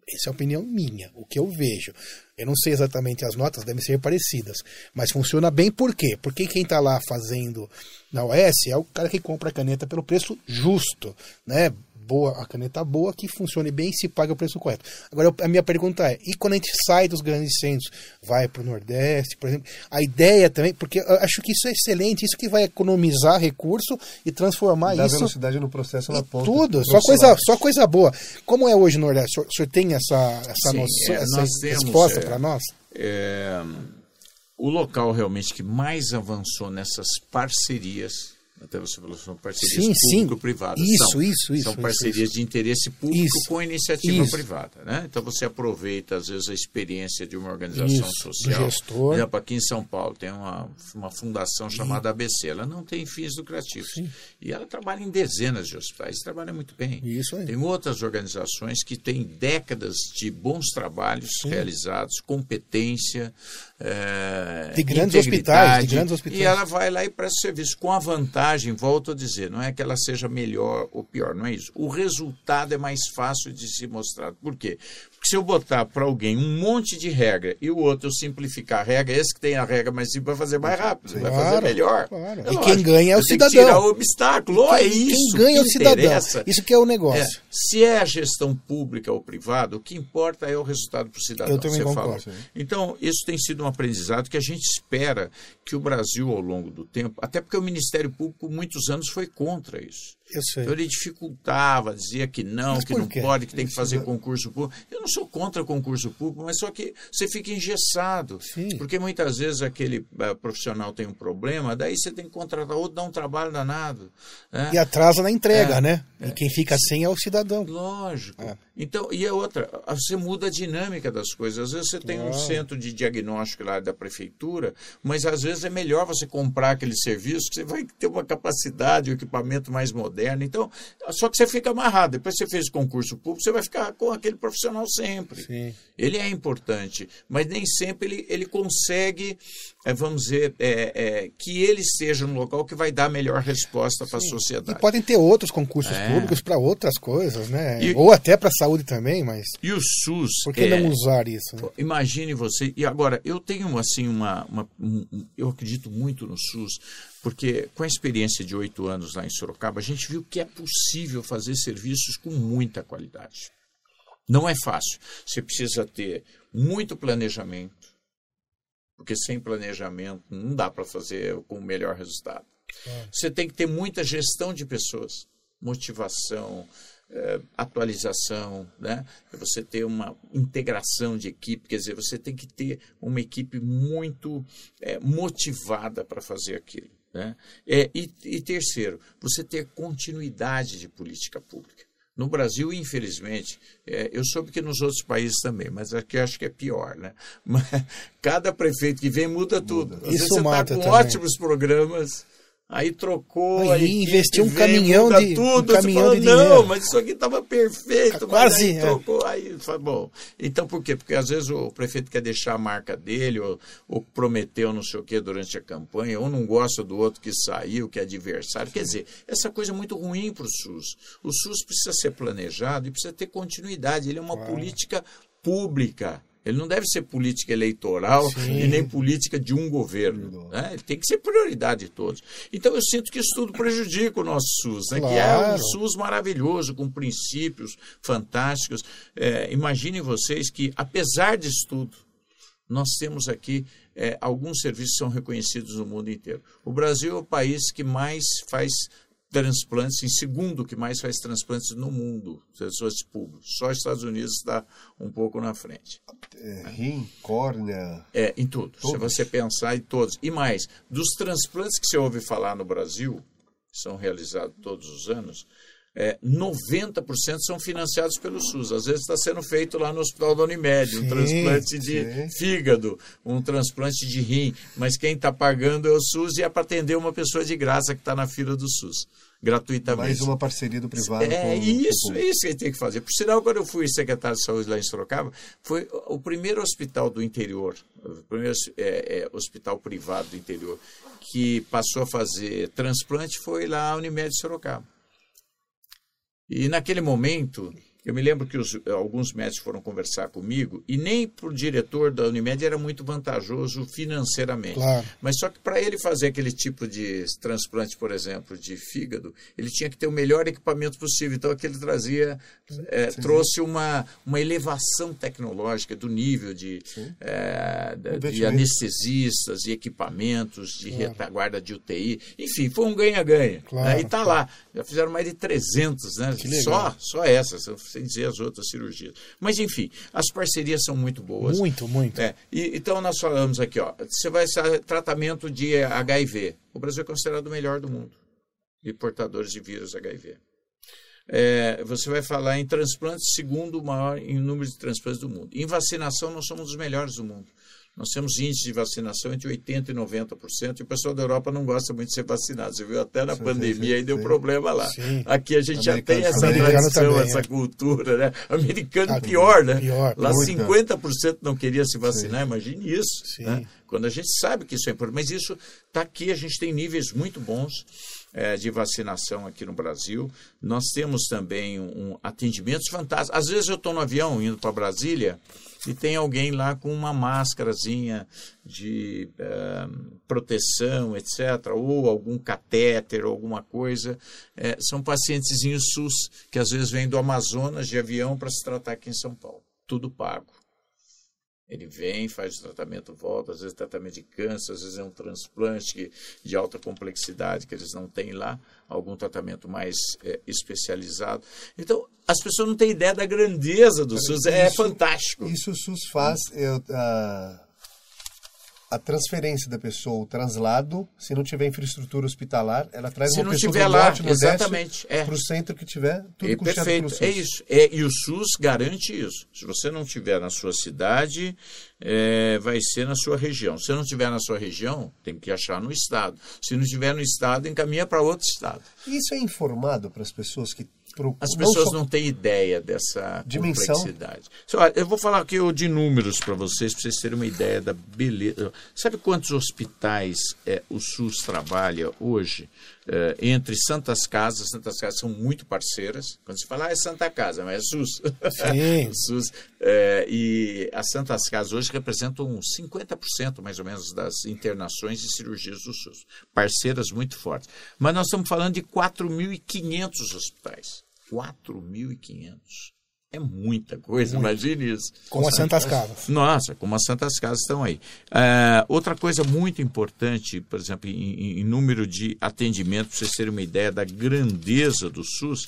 Essa é a opinião minha, o que eu vejo. Eu não sei exatamente as notas, devem ser parecidas. Mas funciona bem por quê? Porque quem está lá fazendo na OS é o cara que compra a caneta pelo preço justo, né? Boa, a caneta boa, que funcione bem e se paga o preço correto. Agora, a minha pergunta é, e quando a gente sai dos grandes centros, vai para o Nordeste, por exemplo, a ideia também, porque eu acho que isso é excelente, isso que vai economizar recurso e transformar Dá isso... velocidade no processo na ponta. Tudo, só coisa, só coisa boa. Como é hoje no Nordeste? O senhor, o senhor tem essa, essa Sim, noção, é, essa temos, resposta é, para nós? É, o local realmente que mais avançou nessas parcerias até você falou, são parcerias Sim, sim. público-privadas. Isso, são, isso, isso, São isso, parcerias de interesse público Isso, com iniciativa isso. privada. Né? Então você aproveita, às vezes, a experiência de uma organização Isso, do social. gestor. Por exemplo, aqui em São Paulo tem uma, uma fundação chamada ABC. Ela não tem fins lucrativos. E ela trabalha em dezenas de hospitais, trabalha muito bem. Isso aí. Tem outras organizações que têm décadas de bons trabalhos realizados, competência, eh, De grandes hospitais, de grandes hospitais. E ela vai lá e presta serviço com a vantagem, volto a dizer, não é que ela seja melhor ou pior, não é isso. O resultado é mais fácil de se mostrar. Por quê? Porque se eu botar para alguém um monte de regra e o outro eu simplificar a regra, esse que tem a regra mais simples vai fazer mais rápido, vai fazer melhor. claro. E quem ganha é o tenho que cidadão. tirar o obstáculo. Ó, é isso. Quem ganha é o que cidadão. interessa. Isso que é o negócio. É, se é a gestão pública ou privada, o que importa é o resultado para o cidadão. Eu também você concordo. falou. Então, isso tem sido um aprendizado que a gente espera que o Brasil, ao longo do tempo, até porque o Ministério Público, muitos anos, foi contra isso. Então, ele dificultava, dizia que não, Mas que não quê? pode, que tem que fazer concurso público. Eu não sou contra concurso público, mas só que você fica engessado. Sim. Porque muitas vezes aquele eh, profissional tem um problema, daí você tem que contratar outro, dá um trabalho danado. né? E atrasa na entrega, É, né? E quem fica sem é o cidadão. Lógico. É. Então, e a outra, você muda a dinâmica das coisas. Às vezes você tem um centro de diagnóstico lá da prefeitura, mas às vezes é melhor você comprar aquele serviço, que você vai ter uma capacidade, um equipamento mais moderno. Então, só que você fica amarrado. Depois que você fez concurso público, você vai ficar com aquele profissional sempre. Sim. Ele é importante, mas nem sempre ele, ele consegue, vamos dizer, eh, eh, que ele esteja no local que vai dar a melhor resposta para a E sociedade. podem ter outros concursos É. públicos para outras coisas, né? E- Ou até para saúde também, mas E o SUS. por que é, não usar isso? né? Imagine você. E agora, eu tenho assim uma. uma- um- um- eu acredito muito no SUS, porque com a experiência de oito anos lá em Sorocaba, a gente viu que é possível fazer serviços com muita qualidade. Não é fácil. Você precisa ter muito planejamento, porque sem planejamento não dá para fazer com o melhor resultado. Você tem que ter muita gestão de pessoas, motivação, eh, atualização, né? Você ter uma integração de equipe, quer dizer, você tem que ter uma equipe muito eh, motivada para fazer aquilo. Né? É, e, e terceiro, você ter continuidade de política pública. No Brasil, infelizmente, eh, eu soube que nos outros países também, mas aqui acho que é pior, né? <laughs> Mas cada prefeito que vem muda tudo. Às vezes Isso você está com também. ótimos programas, aí trocou, Aí aí investiu um caminhão de- um tudo, caminhão você fala, de não, dinheiro." mas isso aqui estava perfeito, Quase, mas aí é. trocou, aí fala, bom. Então por quê? Porque às vezes o prefeito quer deixar a marca dele, ou, ou prometeu não sei o que durante a campanha, ou não gosta do outro que saiu, que é adversário. Quer dizer, essa coisa é muito ruim para o SUS. O SUS precisa ser planejado e precisa ter continuidade. Ele é uma política pública. Ele não deve ser política eleitoral Sim. e nem política de um governo. Né? Ele tem que ser prioridade de todos. Então eu sinto que isso tudo prejudica o nosso SUS, né? que é Claro. um SUS maravilhoso, com princípios fantásticos. É, imaginem vocês que, apesar disso tudo, nós temos aqui é, alguns serviços que são reconhecidos no mundo inteiro. O Brasil é o país que mais faz transplantes, em segundo que mais faz transplantes no mundo, pessoas públicos. Só os Estados Unidos está um pouco na frente. É, rim, córnea. É, em tudo. Se Todos. você pensar em todos. E mais, dos transplantes que você ouve falar no Brasil, que são realizados todos os anos, é, 90% são financiados pelo SUS. Às vezes está sendo feito lá no Hospital da Unimed, um Sim, transplante de sim. fígado, um transplante de rim, mas quem está pagando é o SUS e é para atender uma pessoa de graça que está na fila do SUS. Gratuitamente. Mais uma parceria do privado. É com, isso, com... é isso que ele tem que fazer. Por sinal, quando eu fui secretário de saúde lá em Sorocaba, foi o primeiro hospital do interior, o primeiro é, é, hospital privado do interior que passou a fazer transplante foi lá a Unimed Sorocaba. E naquele momento, eu me lembro que os, alguns médicos foram conversar comigo e nem para o diretor da Unimed era muito vantajoso financeiramente. Claro. Mas só que para ele fazer aquele tipo de transplante, por exemplo, de fígado, ele tinha que ter o melhor equipamento possível. Então, aquele trazia, é, trouxe uma, uma elevação tecnológica do nível de, é, de, anestesistas, de equipamentos, de claro. retaguarda de UTI. Enfim, foi um ganha-ganha. Claro, né? E está lá. Já fizeram mais de 300, né? Só, só essas sem dizer as outras cirurgias. Mas, enfim, as parcerias são muito boas. Muito, muito. É, e, então, nós falamos aqui, ó, você vai tratamento de HIV. O Brasil é considerado o melhor do mundo de portadores de vírus HIV. É, você vai falar em transplantes, segundo o maior em número de transplantes do mundo. Em vacinação, nós somos os melhores do mundo. Nós temos índice de vacinação entre 80% e 90%, e o pessoal da Europa não gosta muito de ser vacinado. Você viu até na sim, pandemia, sim, aí deu sim. problema lá. Aqui a gente Americano, já tem essa tradição, também, essa é. cultura, né? Americano ah, pior, né? Pior, lá 50% não queria se vacinar, imagine isso. Né? Quando a gente sabe que isso é importante. Mas isso está aqui, a gente tem níveis muito bons é, de vacinação aqui no Brasil. Nós temos também um, um atendimentos fantásticos. Às vezes eu estou no avião indo para Brasília e tem alguém lá com uma máscarazinha de uh, proteção, etc., ou algum catéter, alguma coisa. É, são pacientezinhos SUS que às vezes vêm do Amazonas de avião para se tratar aqui em São Paulo. Tudo pago. Ele vem, faz o tratamento, volta, às vezes tratamento de câncer, às vezes é um transplante de alta complexidade que eles não têm lá, algum tratamento mais é, especializado. Então, as pessoas não têm ideia da grandeza do SUS, é fantástico. Isso o SUS faz, eu, uh, a transferência da pessoa, o traslado, se não tiver infraestrutura hospitalar, ela traz se uma pessoa do lá, norte, exatamente, é. para o centro que tiver, tudo é, perfeito, SUS. é isso. É, e o SUS garante isso. Se você não tiver na sua cidade, é, vai ser na sua região. Se não tiver na sua região, tem que achar no estado. Se não tiver no estado, encaminha para outro estado. Isso é informado para as pessoas que as pessoas não, não, têm ideia dessa Dimensão. complexidade. Olha, eu vou falar aqui de números para vocês, para vocês terem uma ideia da beleza. Sabe quantos hospitais é, o SUS trabalha hoje? É, entre Santas Casas, Santas Casas são muito parceiras. Quando se fala, ah, é Santa Casa, mas é SUS. Sim. <laughs> SUS. É, e as Santas Casas hoje representam 50% mais ou menos das internações e cirurgias do SUS. Parceiras muito fortes. Mas nós estamos falando de 4.500 hospitais. 4.500. É muita coisa, Muito. imagine isso. Como as Santas Casas. Nossa, como as Santas Casas estão aí. Uh, outra coisa muito importante, por exemplo, em, em número de atendimentos, para vocês terem uma ideia da grandeza do SUS,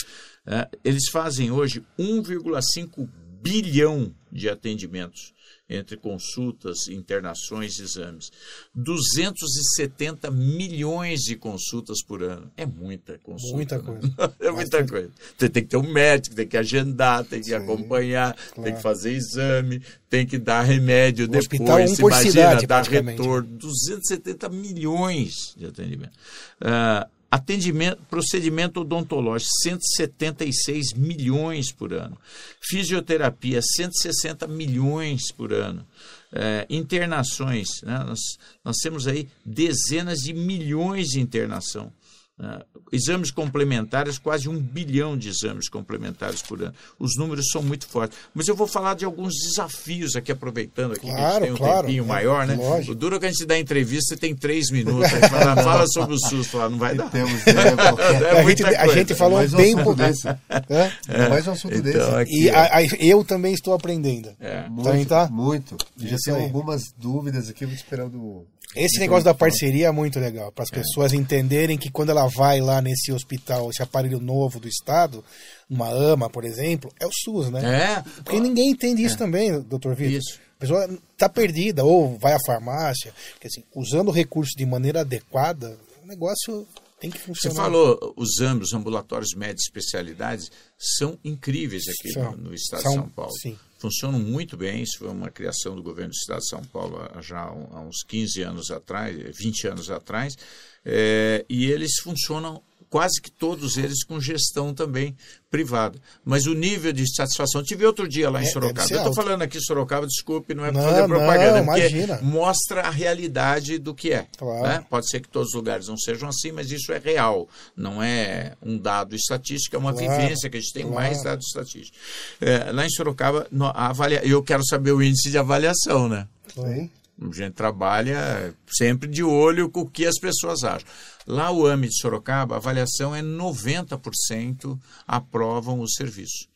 uh, eles fazem hoje 1,5 bilhão de atendimentos entre consultas, internações e exames. 270 milhões de consultas por ano. É muita consulta. Muita né? coisa. <laughs> é muita Bastante. coisa. Você tem que ter um médico, tem que agendar, tem que Sim, acompanhar, claro. tem que fazer exame, tem que dar remédio o depois. Hospital, um por imagina, cidade, dar retorno. 270 milhões de atendimento. Uh, Atendimento, procedimento odontológico, 176 milhões por ano. Fisioterapia, 160 milhões por ano. É, internações, né? nós, nós temos aí dezenas de milhões de internação. Uh, exames complementares, quase um bilhão de exames complementares por ano. Os números são muito fortes. Mas eu vou falar de alguns desafios aqui, aproveitando aqui claro, que a gente tem um claro, tempinho é, maior, né? Lógico. O duro é que a gente dá entrevista e tem três minutos. A gente fala, <laughs> fala sobre o SUS, fala, não vai dar. Temos, <laughs> é, é, a, gente, a gente falou mais bem um assunto desse. É? é? Mais um assunto então, desse. Aqui, e a, a, eu também estou aprendendo. É. Muito, também tá? muito. Já tenho aí. algumas dúvidas aqui, vou esperando Esse negócio da parceria é muito legal, para as pessoas entenderem que quando ela vai lá nesse hospital, esse aparelho novo do Estado, uma AMA, por exemplo, é o SUS, né? É. Porque ninguém entende isso também, doutor Vitor. Isso. A pessoa está perdida, ou vai à farmácia, porque assim, usando o recurso de maneira adequada, o negócio tem que Você funcionar. falou, os ambos, ambulatórios médicos especialidades, são incríveis aqui São. no, no estado São, de São Paulo. sim. Funcionam muito bem, isso foi uma criação do governo do estado de São Paulo já há uns 15 anos atrás, 20 anos atrás, é, e eles funcionam quase que todos eles com gestão também privada. Mas o nível de satisfação. Tive outro dia lá em É, Sorocaba. Eu estou falando aqui Sorocaba, desculpe, não é para fazer propaganda, não, porque imagina. mostra a realidade do que é. Claro. né? Pode ser que todos os lugares não sejam assim, mas isso é real. Não é um dado estatístico, é uma Claro, vivência que a gente tem claro. mais dados estatísticos. É, lá em Sorocaba, no- a avalia... eu quero saber o índice de avaliação, né? Sim. A gente trabalha sempre de olho com o que as pessoas acham. Lá o AME de Sorocaba, a avaliação é 90% aprovam o serviço.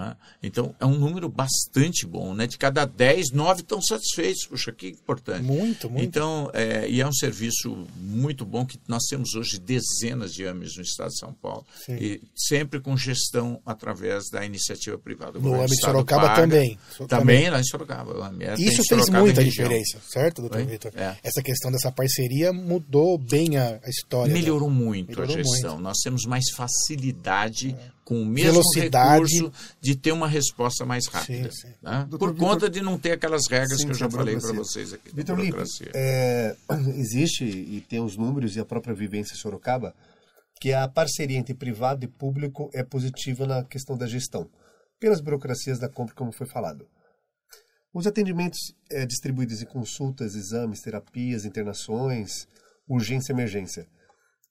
Né? Então, é um número bastante bom. Né? De cada 10, 9 estão satisfeitos. Puxa, que importante. Muito, muito. Então, é, e é um serviço muito bom que nós temos hoje dezenas de AMEs no estado de São Paulo. Sim. E sempre com gestão através da iniciativa privada. O No AME de Sorocaba paga. também. Também lá em Sorocaba. é- Isso fez Sorocaba muita diferença, certo, doutor Oi? Vitor? É. Essa questão dessa parceria mudou bem a, a história. né? Melhorou muito Melhorou a gestão. Nós temos mais facilidade com o mesmo Velocidade. recurso de ter uma resposta mais rápida. Sim, sim. né? Por conta de não ter aquelas regras Sim, que eu já falei para vocês aqui. Vitor Lipe, é, <clears throat> existe e tem os números e a própria vivência em Sorocaba que a parceria entre privado e público é positiva na questão da gestão, pelas burocracias da compra, como foi falado. Os atendimentos é, distribuídos em consultas, exames, terapias, internações, urgência e emergência.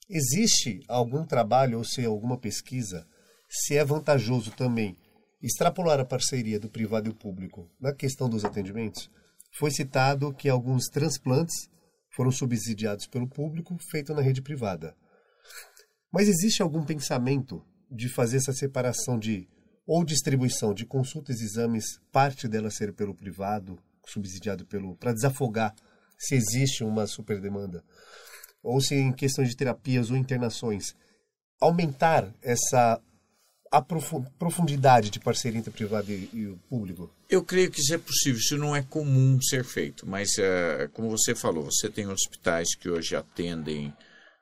Existe algum trabalho ou se alguma pesquisa se é vantajoso também extrapolar a parceria do privado e o público na questão dos atendimentos? Foi citado que alguns transplantes foram subsidiados pelo público, feito na rede privada. Mas existe algum pensamento de fazer essa separação de ou distribuição de consultas e exames, parte dela ser pelo privado, subsidiado pelo para desafogar se existe uma superdemanda, ou se em questões de terapias ou internações, aumentar essa aprofu- profundidade de parceria entre o privado e, e o público? Eu creio que isso é possível, isso não é comum ser feito, mas eh, como você falou, você tem hospitais que hoje atendem,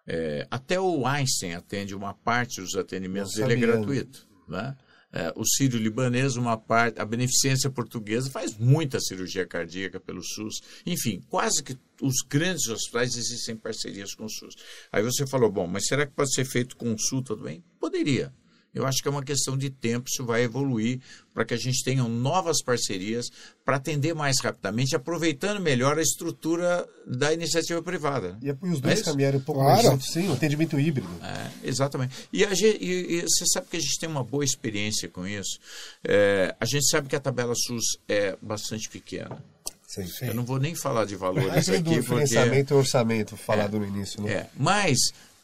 eh, até o Einstein atende uma parte dos atendimentos dele é gratuito. Né? Eh, o Sírio Libanês, uma parte, a Beneficência Portuguesa faz muita cirurgia cardíaca pelo SUS. Enfim, quase que os grandes hospitais existem parcerias com o SUS. Aí você falou, bom, mas será que pode ser feito consulta também? Poderia. Eu acho que é uma questão de tempo, isso vai evoluir para que a gente tenha novas parcerias para atender mais rapidamente, aproveitando melhor a estrutura da iniciativa privada. E os É dois isso? caminharem um pouco Claro. mais juntos, sim, o atendimento híbrido. É, exatamente. E, a gente, e- e você sabe que a gente tem uma boa experiência com isso. É, a gente sabe que a tabela SUS é bastante pequena. Sim. Eu não vou nem falar de valores Aquele do aqui, porque financiamento e orçamento falado no início, né? é. Mas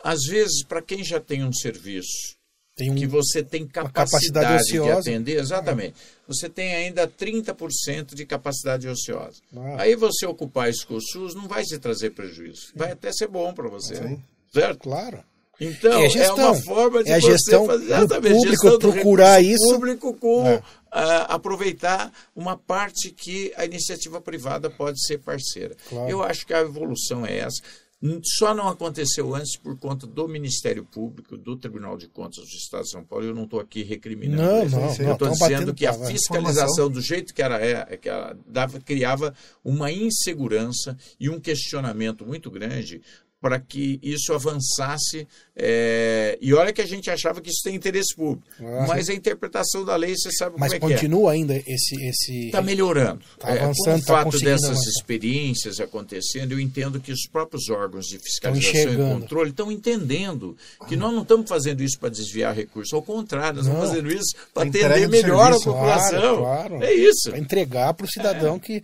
às vezes para quem já tem um serviço um, que você tem capacidade capacidade, de atender, exatamente. Você tem ainda 30% de capacidade ociosa. Ah. Aí você ocupar isso com o SUS não vai te trazer prejuízo. Vai até ser bom para você. Sim. Certo? Claro. Então, É é, gestão. uma forma de É a você gestão fazer do público gestão do procurar isso. público com É. ah, aproveitar uma parte que a iniciativa privada pode ser parceira. Claro. Eu acho que a evolução é essa. Só não aconteceu antes por conta do Ministério Público, do Tribunal de Contas do Estado de São Paulo. Eu não estou aqui recriminando Não, isso. não, Eu não, estou dizendo que a fiscalização, do jeito que ela é, que ela dava, criava uma insegurança e um questionamento muito grande para que isso avançasse. é, E olha que a gente achava que isso tem interesse público. Ah. Mas a interpretação da lei, você sabe Mas como é que é. continua ainda esse. esse... Está melhorando. Tá É, avançando, o tá fato conseguindo dessas avançar. experiências acontecendo, eu entendo que os próprios órgãos de fiscalização e controle estão entendendo que nós não estamos fazendo isso para desviar recursos, ao contrário, nós Não. estamos fazendo isso para atender melhor serviço. a população. Claro, claro. É isso. Para entregar para o cidadão que.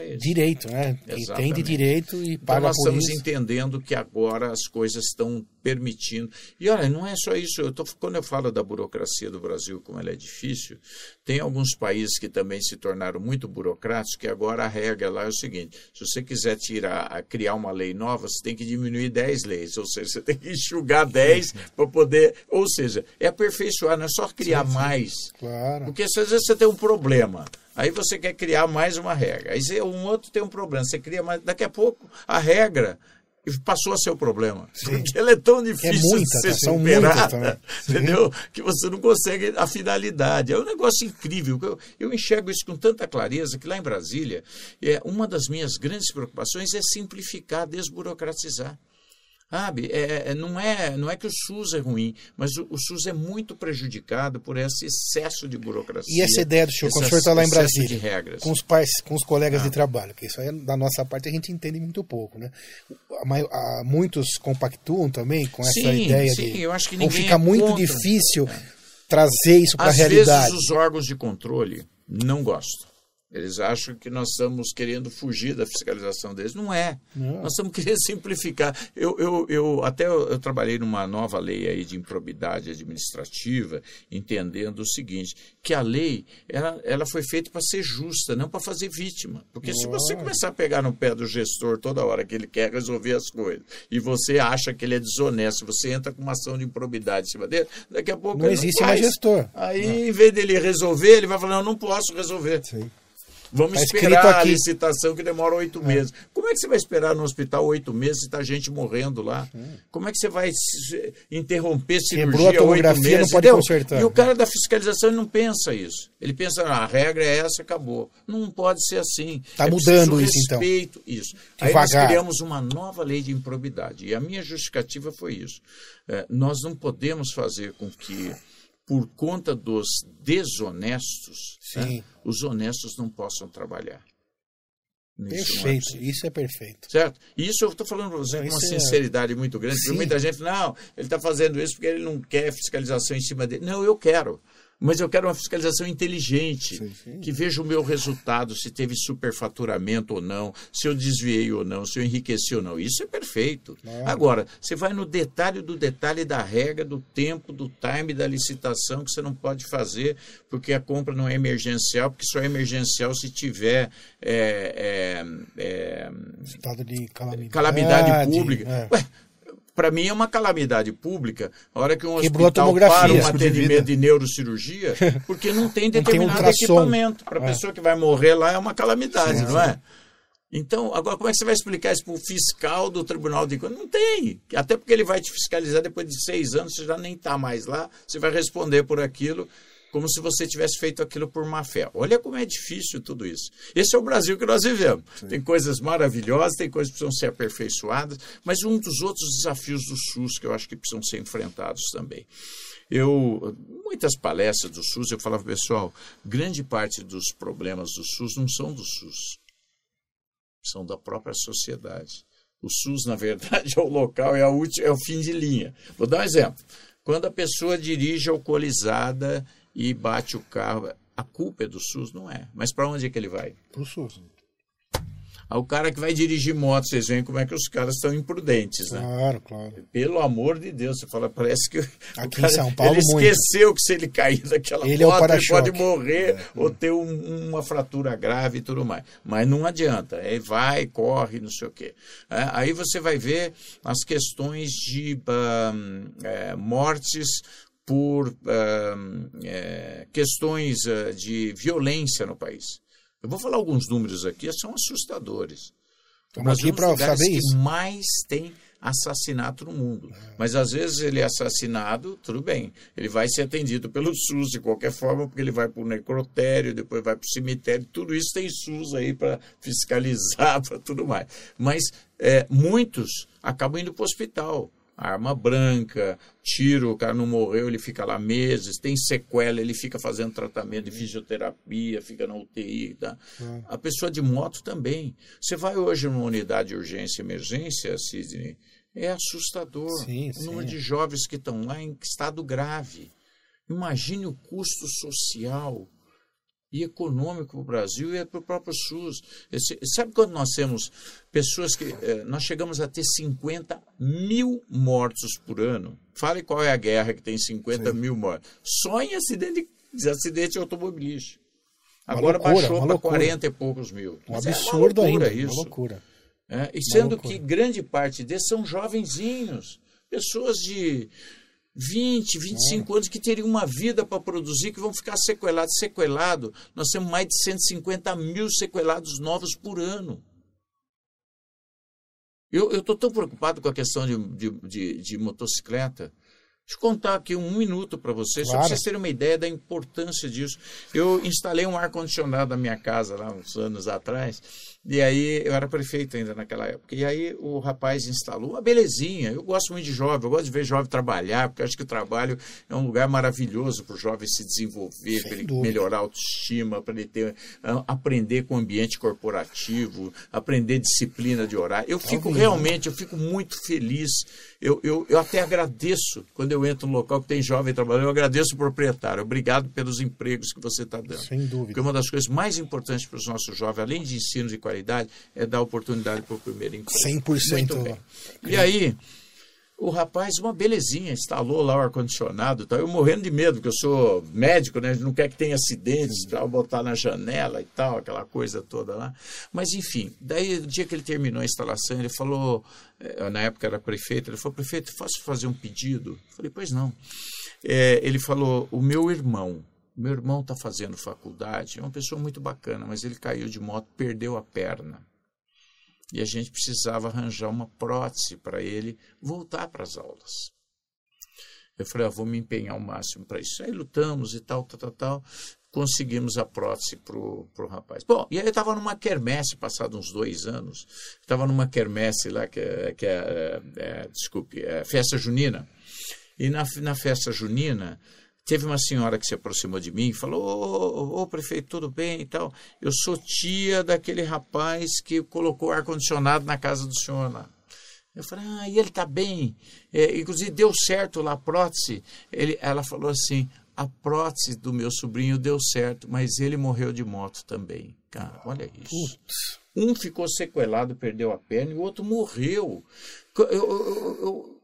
É. Direito, né? Que tem de Exatamente. direito e Então paga nós por estamos isso. entendendo que agora as coisas estão permitindo. E olha, não é só isso. Eu tô, quando eu falo da burocracia do Brasil, como ela é difícil, tem alguns países que também se tornaram muito burocráticos, que agora a regra lá é o seguinte: se você quiser tirar, criar uma lei nova, você tem que diminuir 10 leis, ou seja, você tem que enxugar 10 para poder. Ou seja, é aperfeiçoar, não é só criar mais. Claro. Porque às vezes você tem um problema, aí você quer criar mais uma regra. Aí um outro tem um problema, você cria mais. Daqui a pouco a regra passou a ser o problema. Porque ela é tão difícil muita, de ser tá? Superada, entendeu? Que você não consegue a finalidade. É um negócio incrível. Eu, eu enxergo isso com tanta clareza que lá em Brasília, é, uma das minhas grandes preocupações é simplificar, desburocratizar. Sabe? É, é, não, é, não é que o SUS é ruim, mas o, o, SUS é muito prejudicado por esse excesso de burocracia. E essa ideia do senhor, quando o senhor está lá em Brasília, com os, pais, com os colegas ah. de trabalho, que isso aí da nossa parte a gente entende muito pouco. Né? Há, muitos compactuam também com essa sim, ideia sim, de. Eu acho que ou fica é muito contra. difícil é. trazer isso para a realidade. Às vezes os órgãos de controle não gostam. Eles acham que nós estamos querendo fugir da fiscalização deles. Não é. Não. Nós estamos querendo <laughs> simplificar. Eu, eu, eu até eu, eu, trabalhei numa nova lei aí de improbidade administrativa, entendendo o seguinte, que a lei ela, ela foi feita para ser justa, não para fazer vítima. Porque se você começar a pegar no pé do gestor toda hora que ele quer resolver as coisas, e você acha que ele é desonesto, você entra com uma ação de improbidade em cima dele, daqui a pouco não existe mais gestor. Aí, não. em vez dele resolver, ele vai falar, não, não posso resolver. Sim. Vamos Tá esperar a licitação que demora oito meses. Como é que você vai esperar no hospital oito meses se está gente morrendo lá? Como é que você vai interromper cirurgia oito meses? não pode entendeu? consertar. E o cara da fiscalização não pensa isso. Ele pensa, ah, a regra é essa, acabou. Não pode ser assim. Tá É mudando isso, então. respeito, Isso. Aí nós criamos uma nova lei de improbidade. E a minha justificativa foi isso. É, nós não podemos fazer com que, por conta dos desonestos, né, os honestos não possam trabalhar. É Perfeito, possível. isso é perfeito. Certo? E isso eu estou falando para você Não, com uma é- sinceridade muito grande, porque muita gente, não, ele está fazendo isso porque ele não quer fiscalização em cima dele. Não, eu quero. Mas eu quero uma fiscalização inteligente, Sim, sim. que veja o meu resultado, se teve superfaturamento ou não, se eu desviei ou não, se eu enriqueci ou não. Isso é perfeito. Claro. Agora, você vai no detalhe do detalhe da regra, do tempo, do time da licitação, que você não pode fazer, porque a compra não é emergencial, porque só é emergencial se tiver é, é, é, Estado de calamidade. calamidade pública. é. Ué, para mim é uma calamidade pública a hora que um Quebrou hospital para um de atendimento vida. de neurocirurgia, <laughs> porque não tem Não tem determinado equipamento. Para a É. pessoa que vai morrer lá é uma calamidade, Sim, não é? Então, agora como é que você vai explicar isso para o fiscal do Tribunal de Contas? Não tem. Até porque ele vai te fiscalizar depois de seis anos, você já nem está mais lá, você vai responder por aquilo como se você tivesse feito aquilo por má fé. Olha como é difícil tudo isso. Esse é o Brasil que nós vivemos. Tem coisas maravilhosas, tem coisas que precisam ser aperfeiçoadas, mas um dos outros desafios do SUS que eu acho que precisam ser enfrentados também. Eu, muitas palestras do SUS, eu falava, pessoal, grande parte dos problemas do SUS não são do SUS, são da própria sociedade. O SUS, na verdade, <laughs> é o local, é, a ulti- é o fim de linha. Vou dar um exemplo. Quando a pessoa dirige alcoolizada e bate o carro, a culpa é do SUS? Não é. Mas para onde é que ele vai? Pro SUS. Ah, O cara que vai dirigir moto, vocês veem como é que os caras estão imprudentes, né? Claro, claro. Pelo amor de Deus, você fala, parece que o Aqui em São Paulo, ele muito. esqueceu que se ele cair daquela Ele é o moto, ele para-choque. pode morrer ou ter um- uma fratura grave e tudo mais. Mas não adianta, é, vai, corre, não sei o quê. É, aí você vai ver as questões de ahn, é, mortes por ahn, é, questões ah, de violência no país. Eu vou falar alguns números aqui, são assustadores. Estamos aqui é para saber que isso. mais tem assassinato no mundo. Mas às vezes ele é assassinado, tudo bem. Ele vai ser atendido pelo SUS de qualquer forma, porque ele vai para o necrotério, depois vai para o cemitério. Tudo isso tem SUS aí para fiscalizar, <laughs> para tudo mais. Mas é, muitos acabam indo para o hospital. Arma branca, tiro, o cara não morreu, ele fica lá meses, tem sequela, ele fica fazendo tratamento de fisioterapia, fica na UTI. Tá? A pessoa de moto também. Você vai hoje numa unidade de urgência e emergência, Sidney, é assustador. Sim, o sim. número de jovens que estão lá em estado grave. Imagine o custo social e econômico para o Brasil e para o próprio SUS. Esse- sabe quando nós temos pessoas que. eh, nós chegamos a ter 50 mil mortos por ano? Fale qual é a guerra que tem 50 mil mortos. Só em acidente, de acidente automobilístico. Agora loucura, baixou para loucura. 40 e poucos mil. Um Mas é uma absurdo loucura ainda. isso. Uma loucura. É, e sendo loucura. que grande parte desses são jovenzinhos, pessoas de 20, 25 anos que teriam uma vida para produzir, que vão ficar sequelados. Sequelado, nós temos mais de 150 mil sequelados novos por ano. Eu estou tão preocupado com a questão de, de, de, de motocicleta Deixa eu contar aqui um minuto para vocês, Claro. só para vocês terem uma ideia da importância disso. Eu instalei um ar-condicionado na minha casa lá uns anos atrás, e aí eu era prefeito ainda naquela época. E aí o rapaz instalou uma belezinha. Eu gosto muito de jovem, eu gosto de ver jovem trabalhar, porque acho que o trabalho é um lugar maravilhoso para o jovem se desenvolver, para ele dúvida. melhorar a autoestima, para ele ter, ah, aprender com o ambiente corporativo, aprender disciplina de horário. Eu fico Talvez, realmente, eu fico muito feliz. Eu, eu, eu até agradeço quando eu entro no local que tem jovem trabalhando, eu agradeço o proprietário. Obrigado pelos empregos que você está dando. Sem dúvida. Porque uma das coisas mais importantes para os nossos jovens, além de ensino de qualidade, é dar oportunidade para o primeiro emprego. 100%. Muito bem. E aí, o rapaz, uma belezinha, instalou lá o ar-condicionado. tal. Eu morrendo de medo, porque eu sou médico, né? Não quer que tenha acidentes, para botar na janela e tal, aquela coisa toda lá. Mas, enfim, daí, o dia que ele terminou a instalação, ele falou, eh, na época era prefeito, ele falou, prefeito, posso fazer um pedido? Eu falei, pois não. Eh, ele falou, o meu irmão, meu irmão está fazendo faculdade, é uma pessoa muito bacana, mas ele caiu de moto, perdeu a perna e a gente precisava arranjar uma prótese para ele voltar para as aulas. Eu falei, ah, vou me empenhar ao máximo para isso. Aí lutamos e tal, tal, tal, tal. Conseguimos a prótese para o rapaz. Bom, e aí eu estava numa quermesse, passado uns dois anos, estava numa quermesse lá, que, é- é, é, desculpe, é festa junina. E na, na festa junina, teve uma senhora que se aproximou de mim e falou: Ô, ô, ô, prefeito, tudo bem e tal? Eu sou tia daquele rapaz que colocou ar-condicionado na casa do senhor lá. Eu falei, ah, e ele está bem. É, inclusive, deu certo lá a prótese. Ele, ela falou assim: a prótese do meu sobrinho deu certo, mas ele morreu de moto também. Cara, olha isso. Putz. Um ficou sequelado, perdeu a perna, e o outro morreu. Eu, eu, eu-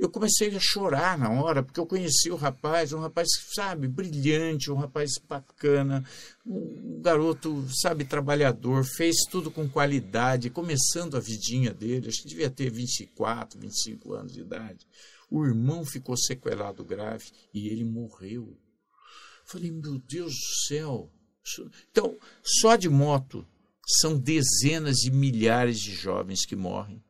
eu- comecei a chorar na hora, porque eu conheci o rapaz, um rapaz, sabe, brilhante, um rapaz bacana, um garoto, sabe, trabalhador, fez tudo com qualidade, começando a vidinha dele, acho que devia ter 24, 25 anos de idade. O irmão ficou sequelado grave e ele morreu. Falei, meu Deus do céu. Então, só de moto são dezenas de milhares de jovens que morrem.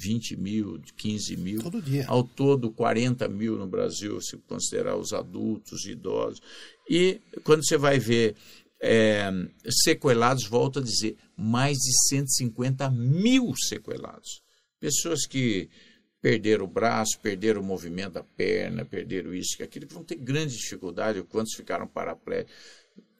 20 mil, 15 mil. Todo dia. Ao todo, 40 mil no Brasil, se considerar os adultos idosos. E quando você vai ver é, sequelados, volto a dizer, mais de 150 mil sequelados. Pessoas que perderam o braço, perderam o movimento da perna, perderam isso e aquilo, que vão ter grande dificuldade, quantos ficaram paraplégicos.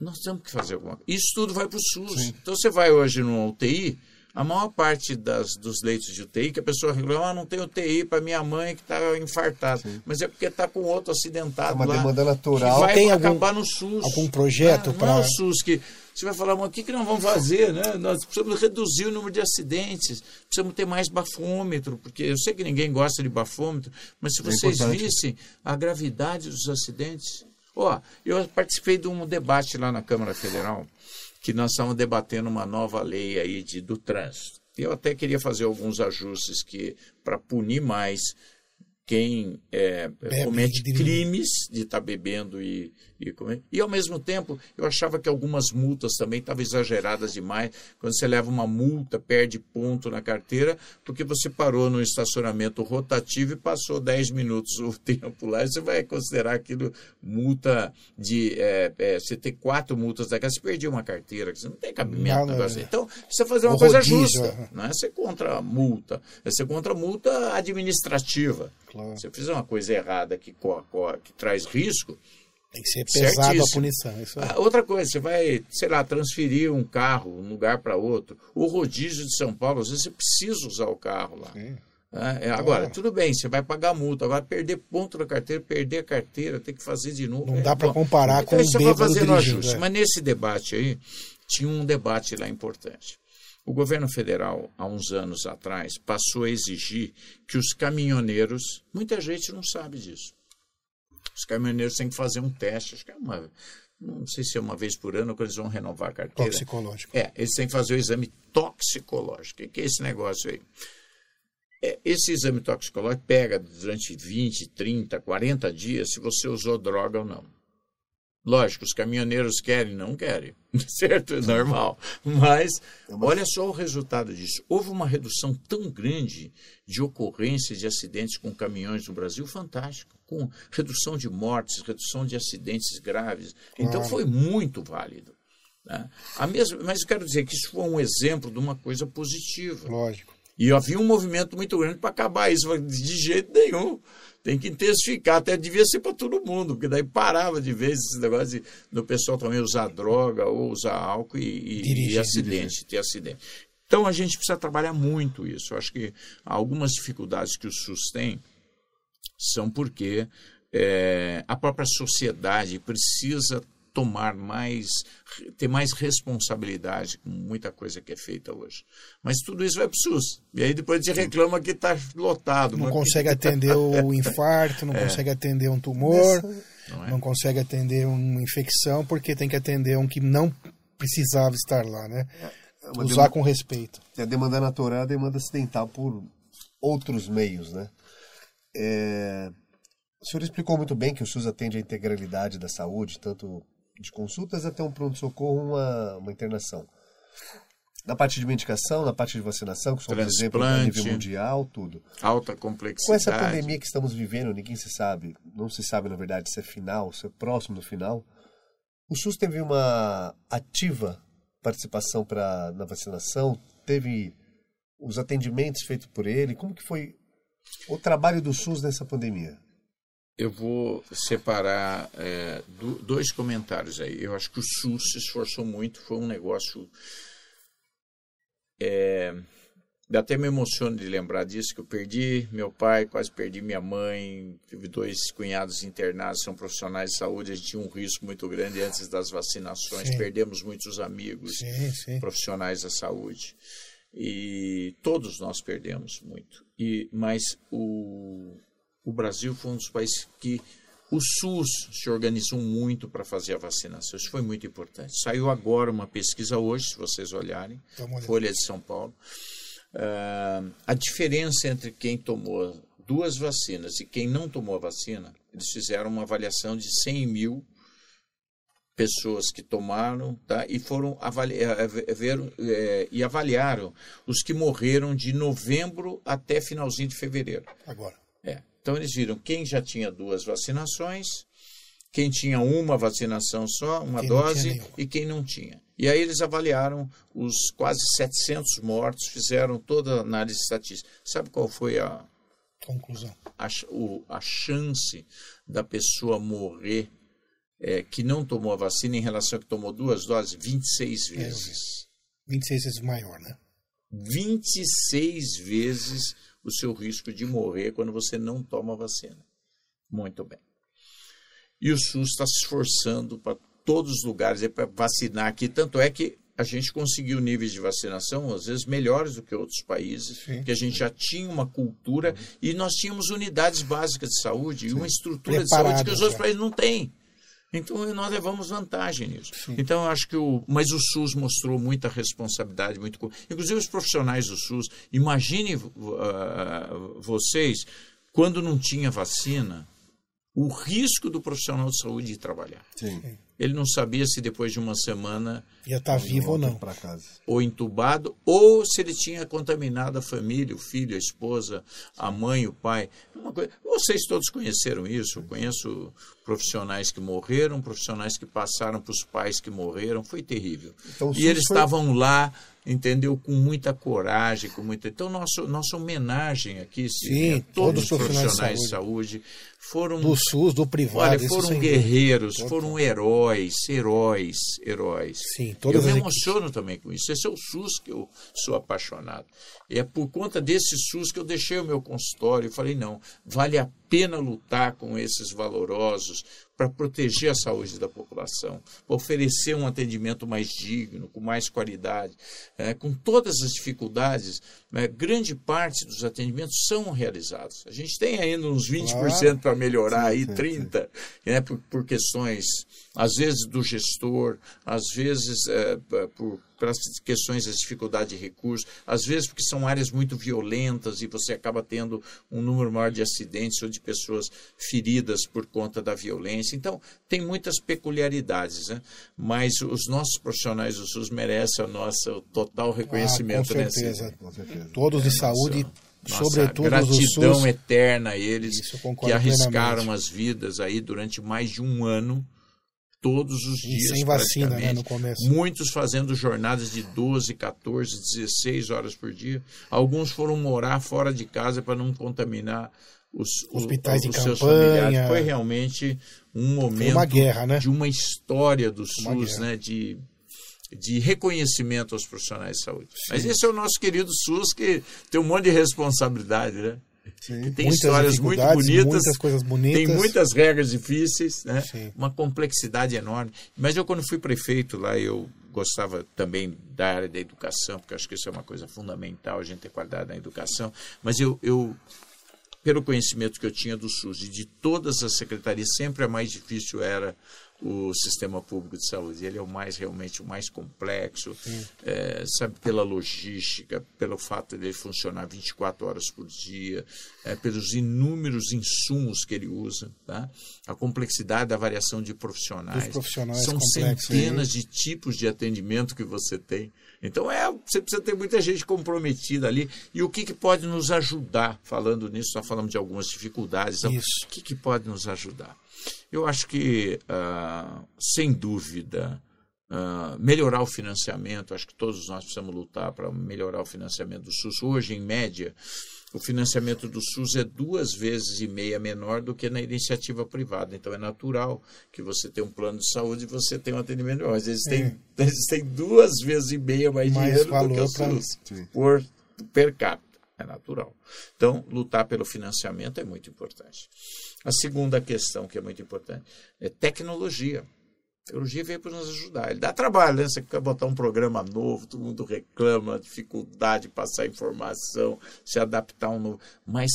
Nós temos que fazer alguma coisa. Isso tudo vai para o SUS. Então você vai hoje no UTI, a maior parte das, dos leitos de UTI, que a pessoa reclama, ah, não tem UTI para minha mãe que está infartada. Mas é porque está com outro acidentado É uma lá. demanda natural. Que vai Tem algum- acabar no SUS. algum projeto Ah, Não, é o SUS que você vai falar, mas o que, que nós vamos fazer? Né? Nós precisamos reduzir o número de acidentes, precisamos ter mais bafômetro, porque eu sei que ninguém gosta de bafômetro, mas se É vocês importante. vissem a gravidade dos acidentes. Ó, eu participei de um debate lá na Câmara Federal, que nós estávamos debatendo uma nova lei aí de, do trânsito. Eu até queria fazer alguns ajustes que para punir mais quem é, comete crimes de estar bebendo e, e ao mesmo tempo, eu achava que algumas multas também estavam exageradas demais. Quando você leva uma multa, perde ponto na carteira, porque você parou no estacionamento rotativo e passou 10 minutos o <laughs> tempo lá. Você vai considerar aquilo multa de. é, é, você ter quatro multas daquela, você perdeu uma carteira, você não tem cabimento. Não, no negócio. é. Então, precisa fazer uma O coisa rodízio, justa. é. Não é ser contra a multa, é ser contra a multa administrativa. Claro. Se eu fizer uma coisa errada que, que traz risco. Tem que ser pesado a punição. Isso é. Ah, outra coisa, você vai, sei lá, transferir um carro de um lugar para outro. O rodízio de São Paulo, às vezes você precisa usar o carro lá. Sim. É, é, agora, Claro. tudo bem, você vai pagar multa. Agora, perder ponto na carteira, perder a carteira, tem que fazer de novo. Não é, dá bom. comparar com então, isso vai bêbado fazendo dirigindo, ajuste. é. Mas nesse debate aí, tinha um debate lá importante. O governo federal, há uns anos atrás, passou a exigir que os caminhoneiros, muita gente não sabe disso. Os caminhoneiros têm que fazer um teste, acho que é uma, não sei se é uma vez por ano, quando eles vão renovar a carteira. Toxicológico. É, eles têm que fazer o exame toxicológico. O que é esse negócio aí? É, esse exame toxicológico pega durante 20, 30, 40 dias se você usou droga ou não. Lógico, os caminhoneiros querem, não querem, <laughs> certo? É normal. Mas olha só o resultado disso. Houve uma redução tão grande de ocorrências de acidentes com caminhões no Brasil, fantástico. Com redução de mortes, redução de acidentes graves. Então foi muito válido. Né? A mesma, mas eu quero dizer que isso foi um exemplo de uma coisa positiva. Lógico. E havia um movimento muito grande para acabar isso, de jeito nenhum. Tem que intensificar, até devia ser para todo mundo, porque daí parava de vez esse negócio de, do pessoal também usar droga ou usar álcool e, e, e acidente, ter acidente. Então a gente precisa trabalhar muito isso. Eu acho que algumas dificuldades que o SUS tem são porque é, a própria sociedade precisa tomar mais, ter mais responsabilidade com muita coisa que é feita hoje. Mas tudo isso vai para o SUS. E aí depois a gente reclama que está lotado. Não consegue <laughs> atender o infarto, não é. consegue atender um tumor, não, é? não, consegue atender uma infecção, porque tem que atender um que não precisava estar lá, né? É Usar demanda, com respeito. A demanda natural é a demanda acidental por outros meios, né? É, o senhor explicou muito bem que o SUS atende a integralidade da saúde, tanto de consultas até um pronto-socorro, uma, uma internação. Na parte de medicação, na parte de vacinação, que são, por exemplo, a nível mundial, tudo. Alta complexidade. Com essa pandemia que estamos vivendo, ninguém se sabe, não se sabe, na verdade, se é final, se é próximo do final. O SUS teve uma ativa participação pra, na vacinação? Teve os atendimentos feitos por ele? Como que foi o trabalho do SUS nessa pandemia? Eu vou separar é, do, dois comentários aí. Eu acho que o SUS se esforçou muito, foi um negócio. É, até me emociono de lembrar disso, que eu perdi meu pai, quase perdi minha mãe, tive dois cunhados internados, são profissionais de saúde, a gente tinha um risco muito grande antes das vacinações, sim. perdemos muitos amigos sim, sim. profissionais da saúde. E todos nós perdemos muito. E, mas o, o Brasil foi um dos países que o SUS se organizou muito para fazer a vacinação. Isso foi muito importante. Saiu agora uma pesquisa hoje, se vocês olharem, Folha de São Paulo. Uh, a diferença entre quem tomou duas vacinas e quem não tomou a vacina, eles fizeram uma avaliação de 100 mil pessoas que tomaram tá? e foram avaliar, é, é, e avaliaram os que morreram de novembro até finalzinho de fevereiro. Agora. É. Então eles viram quem já tinha duas vacinações, quem tinha uma vacinação só, uma quem dose, e quem não tinha. E aí eles avaliaram os quase 700 mortos, fizeram toda a análise estatística. Sabe qual foi a conclusão? A, o, a chance da pessoa morrer é, que não tomou a vacina em relação a que tomou duas doses? 26 é, vezes. É, 26 vezes maior, né? 26 vezes o seu risco de morrer quando você não toma vacina. Muito bem. E o SUS está se esforçando para todos os lugares para vacinar aqui. Tanto é que a gente conseguiu níveis de vacinação, às vezes, melhores do que outros países, Sim. que a gente já tinha uma cultura e nós tínhamos unidades básicas de saúde Sim. e uma estrutura de saúde que os outros países não têm. Então nós levamos vantagem nisso. Sim. Então eu acho que o, mas o SUS mostrou muita responsabilidade, muito, inclusive os profissionais do SUS. Imagine uh, vocês quando não tinha vacina, o risco do profissional de saúde de trabalhar. Sim. Ele não sabia se depois de uma semana ia estar tá vivo ou não, ou entubado, ou se ele tinha contaminado a família, o filho, a esposa, a mãe, o pai. Coisa... Vocês todos conheceram isso. Eu conheço profissionais que morreram, profissionais que passaram para os pais que morreram. Foi terrível. Então, e eles foi... estavam lá entendeu? Com muita coragem, com muita. Então, nossa, nossa homenagem aqui, Sim, todos, todos os profissionais de saúde. de saúde. foram. Do SUS, do privado. Olha, foram guerreiros, foram heróis, heróis, heróis. Sim, todas Eu me emociono equipes. também com isso. Esse é o SUS que eu sou apaixonado. E é por conta desse SUS que eu deixei o meu consultório e falei: não, vale a pena lutar com esses valorosos, para proteger a saúde da população, para oferecer um atendimento mais digno, com mais qualidade. É, com todas as dificuldades, né, grande parte dos atendimentos são realizados. A gente tem ainda uns 20% claro. para melhorar, aí 30%, né, por, por questões, às vezes, do gestor, às vezes é, por pelas questões das dificuldades de recursos, às vezes porque são áreas muito violentas e você acaba tendo um número maior de acidentes ou de pessoas feridas por conta da violência. Então, tem muitas peculiaridades, né? mas os nossos profissionais do SUS merecem o nosso total reconhecimento. Ah, com, certeza. com certeza. Todos de é, saúde, nossa, sobretudo gratidão SUS. eterna a eles que arriscaram as vidas aí durante mais de um ano todos os dias. E sem vacina, né, no começo. Muitos fazendo jornadas de 12, 14, 16 horas por dia. Alguns foram morar fora de casa para não contaminar os hospitais os, de seus familiares. Foi realmente um momento uma guerra, né? de uma história do SUS, né, de de reconhecimento aos profissionais de saúde. Sim. Mas esse é o nosso querido SUS que tem um monte de responsabilidade, né? Sim. Tem muitas histórias muito bonitas, muitas coisas bonitas. tem muitas regras difíceis, né? uma complexidade enorme. Mas eu, quando fui prefeito lá, eu gostava também da área da educação, porque acho que isso é uma coisa fundamental, a gente ter qualidade na educação. Mas eu, eu pelo conhecimento que eu tinha do SUS e de todas as secretarias, sempre a mais difícil era o sistema público de saúde. Ele é o mais realmente o mais complexo, é, sabe, pela logística, pelo fato de ele funcionar 24 horas por dia, é, pelos inúmeros insumos que ele usa, tá? a complexidade da variação de profissionais. profissionais São centenas de tipos de atendimento que você tem. Então é, você precisa ter muita gente comprometida ali. E o que, que pode nos ajudar? Falando nisso, nós falamos de algumas dificuldades. Então, Isso. O que, que pode nos ajudar? Eu acho que, uh, sem dúvida, uh, melhorar o financiamento, acho que todos nós precisamos lutar para melhorar o financiamento do SUS. Hoje, em média, o financiamento do SUS é duas vezes e meia menor do que na iniciativa privada. Então, é natural que você tenha um plano de saúde e você tenha um atendimento melhor. Às vezes, tem, eles têm duas vezes e meia mais, mais dinheiro do que o SUS por per capita. É natural. Então, lutar pelo financiamento é muito importante. A segunda questão que é muito importante é tecnologia. Tecnologia veio para nos ajudar. Ele dá trabalho, né? Você quer botar um programa novo, todo mundo reclama, dificuldade de passar informação, se adaptar a um novo. Mas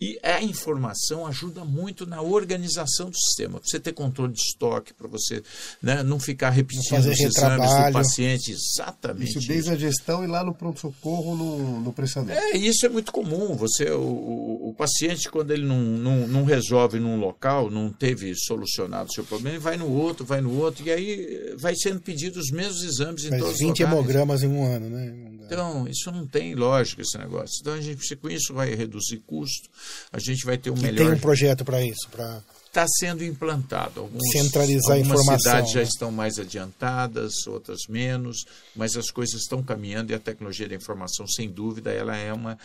e a informação ajuda muito na organização do sistema. Para você ter controle de estoque, para você né, não ficar repetindo os exames do paciente. Exatamente. Isso desde isso. a gestão e lá no pronto-socorro, no, no prestador. É, isso é muito comum. Você, o, o, o paciente, quando ele não, não, não, resolve num local, não teve solucionado o seu problema, ele vai no outro, vai no outro, e aí vai sendo pedido os mesmos exames em Mas todos 20 os 20 hemogramas em um ano, né? Então, isso não tem lógica, esse negócio. Então, a gente, com isso, vai reduzir custo, a gente vai ter um melhor. Tem um projeto para isso, para está sendo implantado. Alguns, Centralizar a informação. Algumas cidades né? já estão mais adiantadas, outras menos, mas as coisas estão caminhando e a tecnologia da informação, sem dúvida, ela é uma,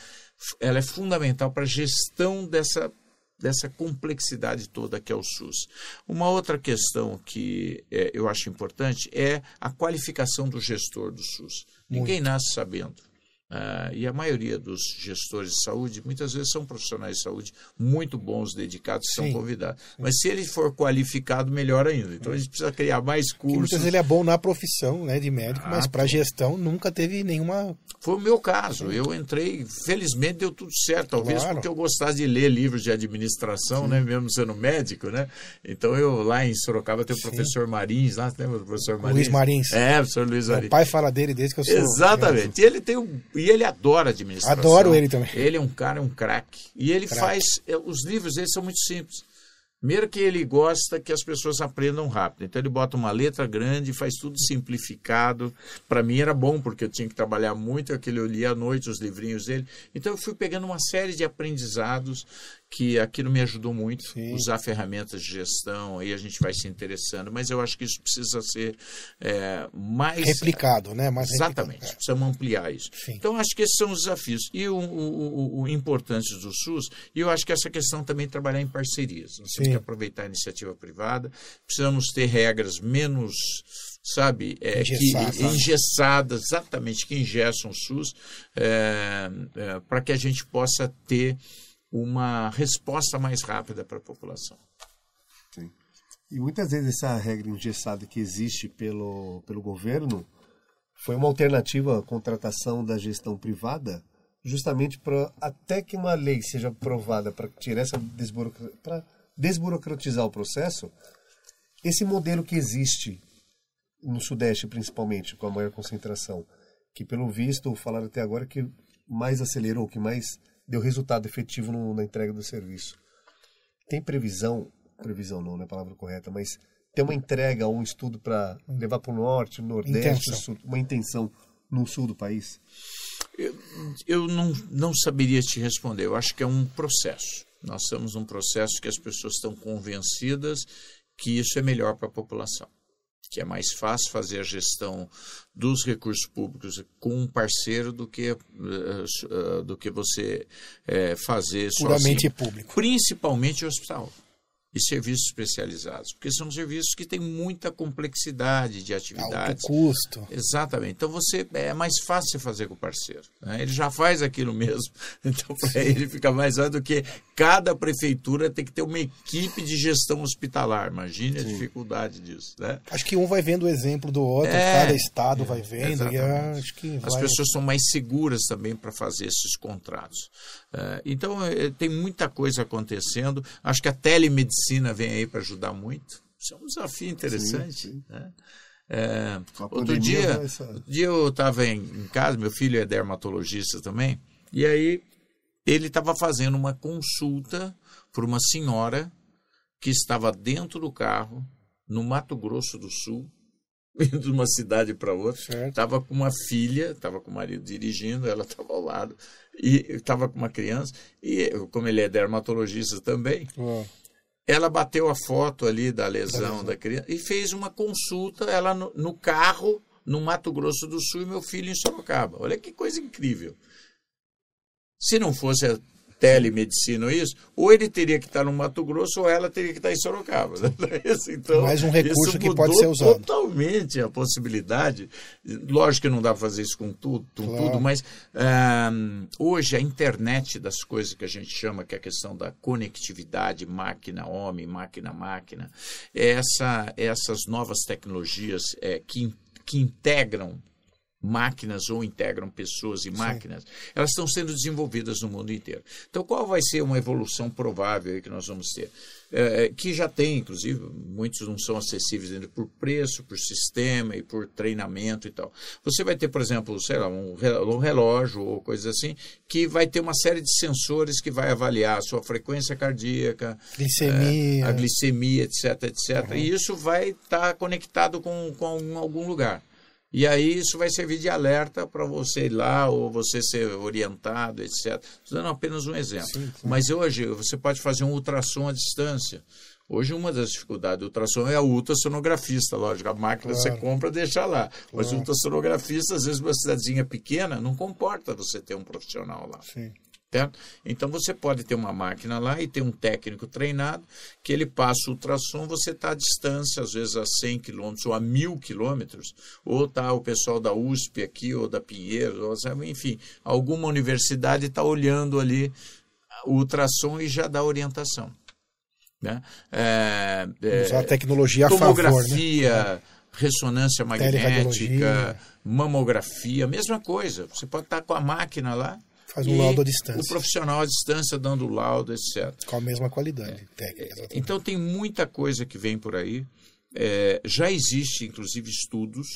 ela é fundamental para a gestão dessa dessa complexidade toda que é o SUS. Uma outra questão que é, eu acho importante é a qualificação do gestor do SUS. Muito. Ninguém nasce sabendo. Uh, e a maioria dos gestores de saúde, muitas vezes são profissionais de saúde muito bons, dedicados, Sim. são convidados. Sim. Mas se ele for qualificado, melhor ainda. Então a gente precisa criar mais cursos. muitas vezes ele é bom na profissão né, de médico, ah, mas para gestão nunca teve nenhuma. Foi o meu caso. Eu entrei, felizmente deu tudo certo. Talvez claro. porque eu gostasse de ler livros de administração, né, mesmo sendo médico. Né? Então eu lá em Sorocaba tenho o professor Marins, lá lembra do professor Marins? Luiz Marins. É, professor Luiz Marins. Meu pai fala dele desde que eu sou. Exatamente. E ele tem um e ele adora administração. Adoro ele também. Ele é um cara, um craque. E ele crack. faz. É, os livros dele são muito simples. Primeiro que ele gosta que as pessoas aprendam rápido. Então ele bota uma letra grande, faz tudo simplificado. Para mim era bom, porque eu tinha que trabalhar muito, aquele eu lia à noite os livrinhos dele. Então eu fui pegando uma série de aprendizados que aquilo me ajudou muito, Sim. usar ferramentas de gestão, aí a gente vai se interessando, mas eu acho que isso precisa ser é, mais... Replicado, né? Mais exatamente, replicado. precisamos ampliar isso. Sim. Então, acho que esses são os desafios. E o, o, o, importante do SUS, e eu acho que essa questão também é trabalhar em parcerias. Nós temos que aproveitar a iniciativa privada, precisamos ter regras menos sabe, é, engessadas, que, engessadas, exatamente, que engessam o SUS, é, é, para que a gente possa ter uma resposta mais rápida para a população. Sim. E muitas vezes essa regra engessada que existe pelo, pelo governo foi uma alternativa à contratação da gestão privada, justamente para até que uma lei seja aprovada para tirar essa para desburocratizar o processo, esse modelo que existe no Sudeste principalmente, com a maior concentração, que pelo visto falaram até agora que mais acelerou, que mais deu resultado efetivo no, na entrega do serviço. Tem previsão previsão não, não é a palavra correta, mas ter uma entrega ou um estudo para levar para o norte, o nordeste, Intenção. sul, uma intenção no sul do país? Eu, eu não, não saberia te responder. Eu acho que é um processo. Nós estamos num processo que as pessoas estão convencidas que isso é melhor para a população. Que é mais fácil fazer a gestão dos recursos públicos com um parceiro do que, eh, eh, do que você eh, fazer Puramente sozinho. público. Principalmente o hospital e serviços especializados, porque são serviços que têm muita complexidade de Alto atividades. custo. Exatamente. Então você é mais fácil fazer com o parceiro. né? Ele já faz aquilo mesmo. <laughs> Então para ele fica mais fácil do que cada prefeitura tem que ter uma equipe de gestão hospitalar. Imagine a dificuldade disso, né? Acho que um vai vendo o exemplo do outro, É, cada estado vai vendo, e acho que As vai. pessoas são mais seguras também para fazer esses contratos. Eh, então, eh, tem muita coisa acontecendo. Acho que a telemedicina vem aí para ajudar muito. Isso é um desafio interessante. sim. né? Eh, Com a outro dia, né, essa- outro dia eu estava em, em casa, meu filho é dermatologista também, e aí ele estava fazendo uma consulta para uma senhora que estava dentro do carro, no Mato Grosso do Sul, <laughs> indo de uma cidade para outra. Estava com uma filha, estava com o marido dirigindo, ela estava ao lado, e estava com uma criança, e como ele é dermatologista também, ela bateu a foto ali da lesão da criança e fez uma consulta, ela no, no carro, no Mato Grosso do Sul, e meu filho em Sorocaba. Olha que coisa incrível. Se não fosse a telemedicina ou isso, ou ele teria que estar no Mato Grosso ou ela teria que estar em Sorocaba. <laughs> Isso, então, Mais um recurso que pode ser usado. Totalmente a possibilidade. Lógico que não dá para fazer isso com tudo, com Claro. tudo mas ah, hoje a internet das coisas que a gente chama, que é a questão da conectividade máquina-homem, máquina-máquina, essa, essas novas tecnologias é, que, que integram máquinas ou integram pessoas e máquinas, elas estão sendo desenvolvidas no mundo inteiro. Então, qual vai ser uma evolução provável que nós vamos ter? É, que já tem, inclusive, muitos não são acessíveis ainda por preço, por sistema e por treinamento e tal. Você vai ter, por exemplo, sei lá, um re- relógio ou coisa assim, que vai ter uma série de sensores que vai avaliar a sua frequência cardíaca, Glicemia. a glicemia, etc, etc. E isso vai estar conectado com, com algum lugar. E aí isso vai servir de alerta para você ir lá ou você ser orientado, etc. Estou dando apenas um exemplo. Mas hoje você pode fazer um ultrassom à distância. Hoje uma das dificuldades do ultrassom é a ultrassonografista, lógico. A máquina você Claro. compra deixa lá. Mas o ultrassonografista, às vezes, uma cidadezinha pequena, não comporta você ter um profissional lá. Sim. Certo? Então você pode ter uma máquina lá e ter um técnico treinado que ele passa o ultrassom, você está à distância, às vezes a 100 quilômetros ou a 1000 quilômetros, ou está o pessoal da USP aqui, ou da Pinheiro, ou, sabe, enfim, alguma universidade está olhando ali o ultrassom e já dá orientação. Né? É, é, Usar a tecnologia a favor, né? tomografia, ressonância magnética, mamografia, mesma coisa. Você pode estar com a máquina lá. Faz um laudo à distância. O profissional à distância dando laudo, etc. Com a mesma qualidade técnica. exatamente. Então tem muita coisa que vem por aí. É, já existe, inclusive, estudos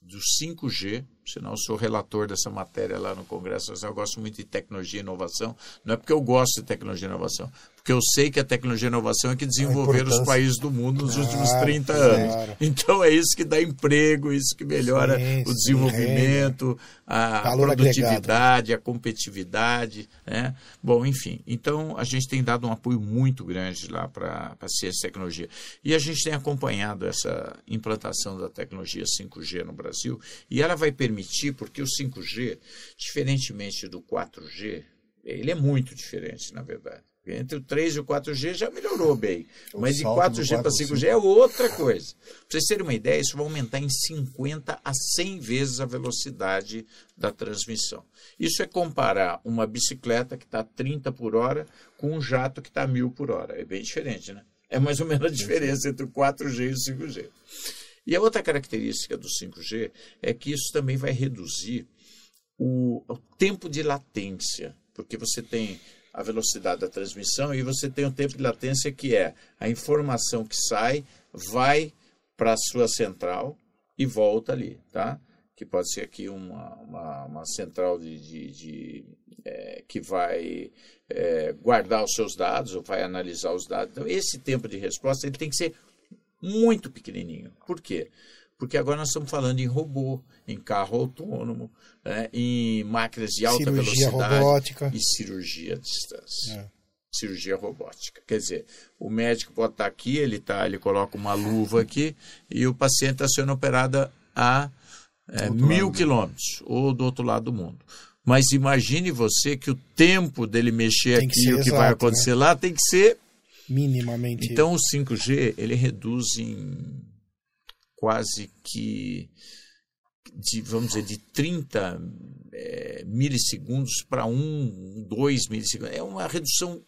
do 5G, senão eu sou relator dessa matéria lá no Congresso, mas eu gosto muito de tecnologia e inovação. Não é porque eu gosto de tecnologia e inovação, porque eu sei que a tecnologia e inovação é que desenvolveram os países do mundo nos últimos Claro, 30 claro. anos. Então é isso que dá emprego, isso que melhora o desenvolvimento, a Valor produtividade, a competitividade. Né? Bom, enfim, então a gente tem dado um apoio muito grande lá para a ciência e tecnologia. E a gente tem acompanhado essa implantação da tecnologia 5G no Brasil, e ela vai permitir, porque o 5G, diferentemente do 4G, ele é muito diferente, na verdade. Entre o 3 e o 4G já melhorou bem. O Mas de salto do 4G para 4G 5G é outra coisa. Para vocês terem uma ideia, isso vai aumentar em 50 a 100 vezes a velocidade da transmissão. Isso é comparar uma bicicleta que está a 30 por hora com um jato que está a 1000 por hora. É bem diferente, né? É mais ou menos a diferença entre o 4G e o 5G. E a outra característica do 5G é que isso também vai reduzir o, o tempo de latência, porque você tem a velocidade da transmissão e você tem o tempo de latência que é a informação que sai, vai para a sua central e volta ali, tá? que pode ser aqui uma, uma, uma central de, de, de é, que vai é, guardar os seus dados ou vai analisar os dados. Então, esse tempo de resposta ele tem que ser muito pequenininho. Por quê? Porque agora nós estamos falando em robô, em carro autônomo, né, em máquinas de alta Cirurgia velocidade robótica. e cirurgia à distância. É. Cirurgia robótica. Quer dizer, o médico pode estar aqui, ele tá, ele coloca uma luva aqui e o paciente está sendo operado a é, mil quilômetros ou do outro lado do mundo. Mas imagine você que o tempo dele mexer Tem aqui, o que vai né? acontecer lá, tem que ser Minimamente. então o 5G ele reduz em quase que de, vamos dizer, de 30 eh, milissegundos para 1, 2 milissegundos. É uma redução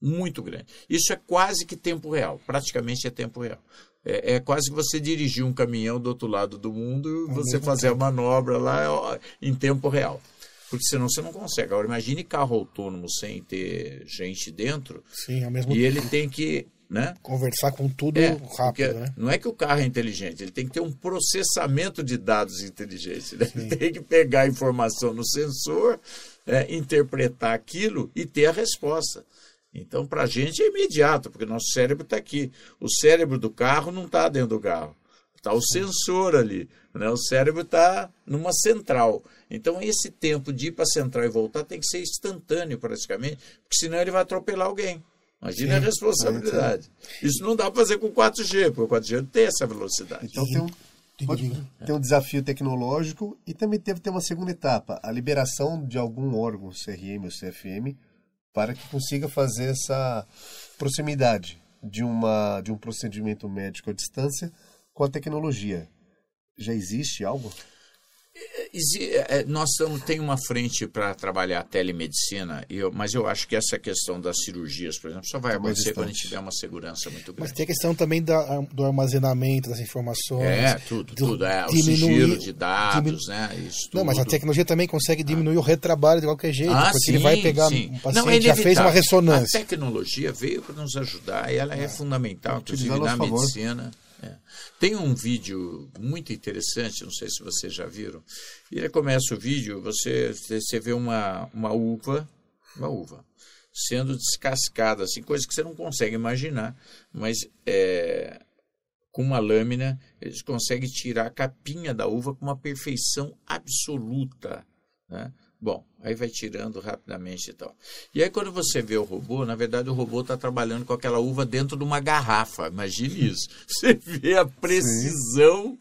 muito grande. Isso é quase que tempo real, praticamente é tempo real. É, é quase que você dirigir um caminhão do outro lado do mundo e você mesmo fazer a manobra lá em tempo real. Porque senão você não consegue. Agora, imagine carro autônomo sem ter gente dentro Sim, ao mesmo e ele tempo. tem que, né? Conversar com tudo É, rápido, né? não é que o carro é inteligente, ele tem que ter um processamento de dados inteligente. Né? Ele <laughs> tem que pegar a informação no sensor, é, interpretar aquilo e ter a resposta. Então, para a gente é imediato, porque nosso cérebro está aqui. O cérebro do carro não está dentro do carro. Está o sensor ali. Né? O cérebro está numa central. Então, esse tempo de ir para a central e voltar tem que ser instantâneo, praticamente, porque senão ele vai atropelar alguém. Imagina a Sim. responsabilidade. Isso não dá para fazer com 4G, porque o 4G não tem essa velocidade. Então tem um, pode- tem um desafio tecnológico e também deve ter uma segunda etapa, a liberação de algum órgão, CRM ou CFM, para que consiga fazer essa proximidade de, uma, de um procedimento médico à distância com a tecnologia. Já existe algo? Exi- é, Nós estamos, tem uma frente para trabalhar a telemedicina, e eu- mas eu acho que essa questão das cirurgias, por exemplo, só vai mais acontecer quando a gente tiver uma segurança muito Mas grande. tem a questão também da, do armazenamento das informações. É, tudo, do- tudo. É, o sigilo de dados, diminu- né? Isso Não, mas a tudo. tecnologia também consegue diminuir o retrabalho de qualquer jeito, Ah, porque sim, ele vai pegar sim. um Não, paciente é já fez uma ressonância. A tecnologia veio para nos ajudar e ela é, fundamental, inclusive na nosso favor. É. Tem um vídeo muito interessante, não sei se vocês já viram. Ele começa o vídeo, você, você vê uma, uma uva, uma uva, sendo descascada, assim, coisa que você não consegue imaginar, mas é, com uma lâmina eles conseguem tirar a capinha da uva com uma perfeição absoluta. Né? Bom, aí vai tirando rapidamente e tal. E aí quando você vê o robô, na verdade o robô está trabalhando com aquela uva dentro de uma garrafa. Imagine isso. <laughs> Você vê a precisão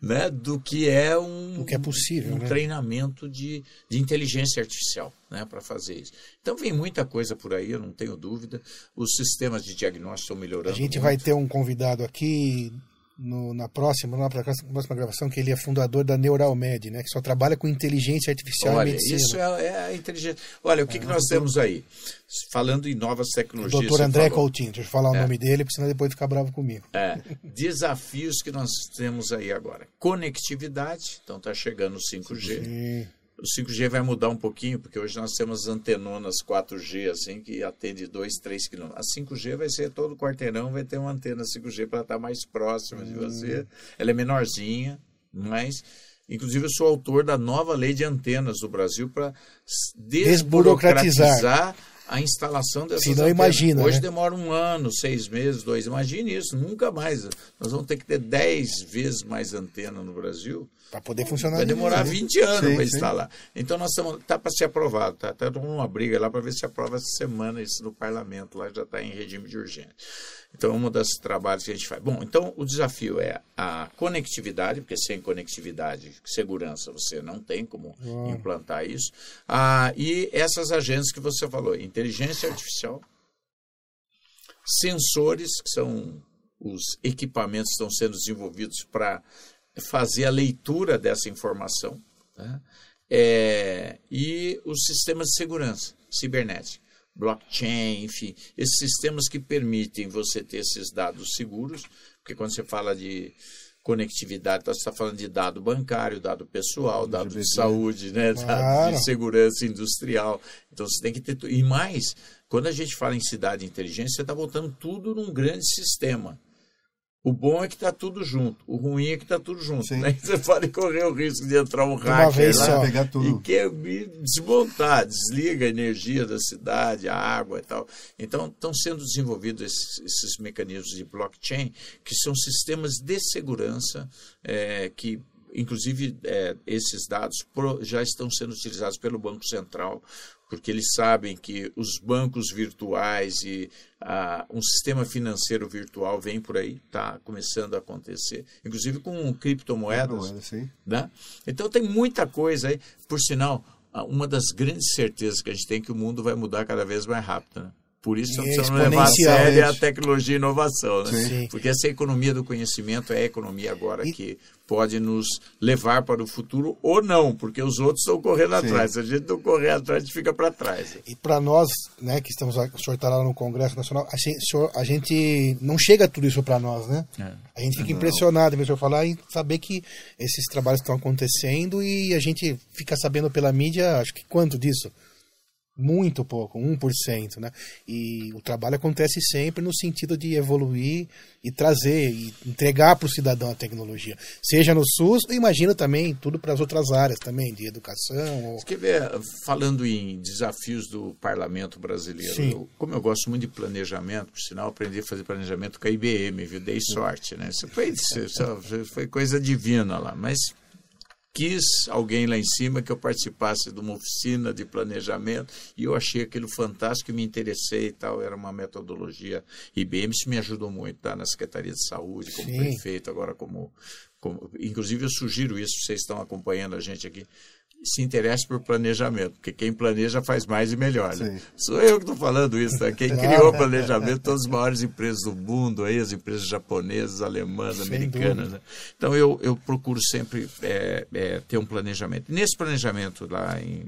né, do que é um, O que é possível, um né? treinamento de, de inteligência artificial né, para fazer isso. Então vem muita coisa por aí, eu não tenho dúvida. Os sistemas de diagnóstico estão melhorando. A gente muito. vai ter um convidado aqui no- na próxima, na próxima gravação, que ele é fundador da Neuralmed, né? Que só trabalha com inteligência artificial Olha, e medicina. isso é, é a inteligência. Olha, o que, que nós temos aí? Falando em novas tecnologias. Doutor André falou. Coutinho, deixa eu falar o É. nome dele, porque senão depois fica bravo comigo. É, desafios que nós temos aí agora. Conectividade, então está chegando o 5G. E O 5G vai mudar um pouquinho, porque hoje nós temos antenonas 4G, assim, que atende 2, 3 quilômetros. A 5G vai ser todo quarteirão, vai ter uma antena 5G para estar mais próxima de você. Ela é menorzinha, mas... Inclusive, eu sou autor da nova lei de antenas do Brasil para desburocratizar a instalação dessas Se não, antenas. imagina, Hoje né? demora um ano, seis meses, dois. Imagine isso, nunca mais. Nós vamos ter que ter dez vezes mais antena no Brasil. Para poder funcionar. Vai demorar direito. 20 anos para instalar. Então nós estamos. Está para ser aprovado, tá? Está uma briga lá para ver se aprova essa semana isso no parlamento, lá já está em regime de urgência. Então, é um dos trabalhos que a gente faz. Bom, então o desafio é a conectividade, porque sem conectividade, segurança, você não tem como implantar isso. Ah, e essas agências que você falou, inteligência artificial, sensores, que são os equipamentos que estão sendo desenvolvidos para fazer a leitura dessa informação, tá? É, e os sistemas de segurança cibernética, blockchain, enfim, esses sistemas que permitem você ter esses dados seguros, porque quando você fala de conectividade, então você está falando de dado bancário, dado pessoal, dado de saúde, né? dado de segurança industrial. Então você tem que ter. E mais, quando a gente fala em cidade inteligente, você está botando tudo num grande sistema. O bom é que está tudo junto. O ruim é que está tudo junto. Sim. Né? <laughs> Você pode correr o risco de entrar um uma hacker vez lá só. pegar tudo. e quer desmontar, desliga a energia da cidade, a água e tal. Então, estão sendo desenvolvidos esses, esses mecanismos de blockchain, que são sistemas de segurança é, que inclusive é, esses dados já estão sendo utilizados pelo Banco Central, porque eles sabem que os bancos virtuais e ah, um sistema financeiro virtual vem por aí, está começando a acontecer, inclusive com criptomoedas. Moeda. Né? Então tem muita coisa aí. Por sinal, uma das grandes certezas que a gente tem é que o mundo vai mudar cada vez mais rápido. Né? Por isso E nós é precisamos levar a sério a tecnologia e inovação. Né? Sim. Porque essa economia do conhecimento é a economia agora E- que pode nos levar para o futuro ou não, porque os outros estão correndo Sim. atrás. Se a gente não correr atrás, a gente fica para trás. E para nós, né, que estamos, o senhor está lá no Congresso Nacional, a gente, a gente não chega tudo isso para nós, né? É. A gente fica impressionado em ver o senhor falar e saber que esses trabalhos estão acontecendo e a gente fica sabendo pela mídia, acho que quanto disso? Muito pouco, 1%, né? E o trabalho acontece sempre no sentido de evoluir e trazer e entregar para o cidadão a tecnologia. Seja no SUS, imagino também tudo para as outras áreas também, de educação. Ou... Você quer ver, falando em desafios do parlamento brasileiro, eu- como eu gosto muito de planejamento, por sinal, aprendi a fazer planejamento com a IBM, viu? Dei sorte, né? Isso foi, isso foi coisa divina lá, mas quis alguém lá em cima que eu participasse de uma oficina de planejamento e eu achei aquilo fantástico e me interessei e tal, era uma metodologia IBM, isso me ajudou muito, tá? Na Secretaria de Saúde, como Sim. prefeito, agora como, como... Inclusive eu sugiro isso, vocês estão acompanhando a gente aqui, se interesse por planejamento, porque quem planeja faz mais e melhor. Né? Sou eu que estou falando isso. Né? Quem criou o <laughs> planejamento, todas as maiores empresas do mundo, aí, as empresas japonesas, alemãs, Sem americanas. Né? Então eu, eu procuro sempre é, é, ter um planejamento. Nesse planejamento lá, em,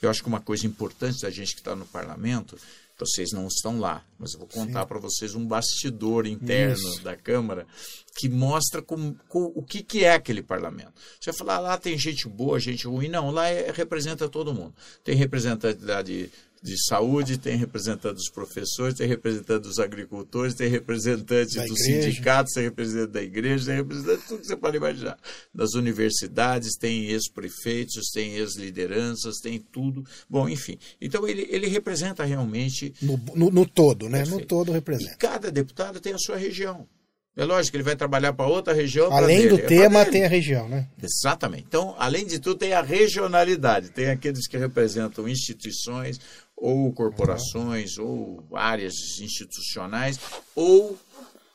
eu acho que uma coisa importante da gente que está no parlamento, vocês não estão lá, mas eu vou contar para vocês um bastidor interno Isso. da Câmara que mostra como, co- o que, que é aquele parlamento. Você vai falar, "Ah, lá tem gente boa, gente ruim. Não, lá é- representa todo mundo. Tem representante da- de, de saúde, tem representante dos professores, tem representante dos agricultores, tem representante Da dos igreja. sindicatos, tem representante da igreja, tem representante de tudo que você pode imaginar. Das universidades, tem ex-prefeitos, tem ex-lideranças, tem tudo. Bom, enfim. Então ele, ele representa realmente No, no, no todo, né? No Perfeito. todo e representa. cada deputado tem a sua região. É lógico que ele vai trabalhar para outra região. Além do é tema, dele. tem a região, né? Exatamente. Então, além de tudo, tem a regionalidade. Tem aqueles que representam instituições ou corporações ou áreas institucionais ou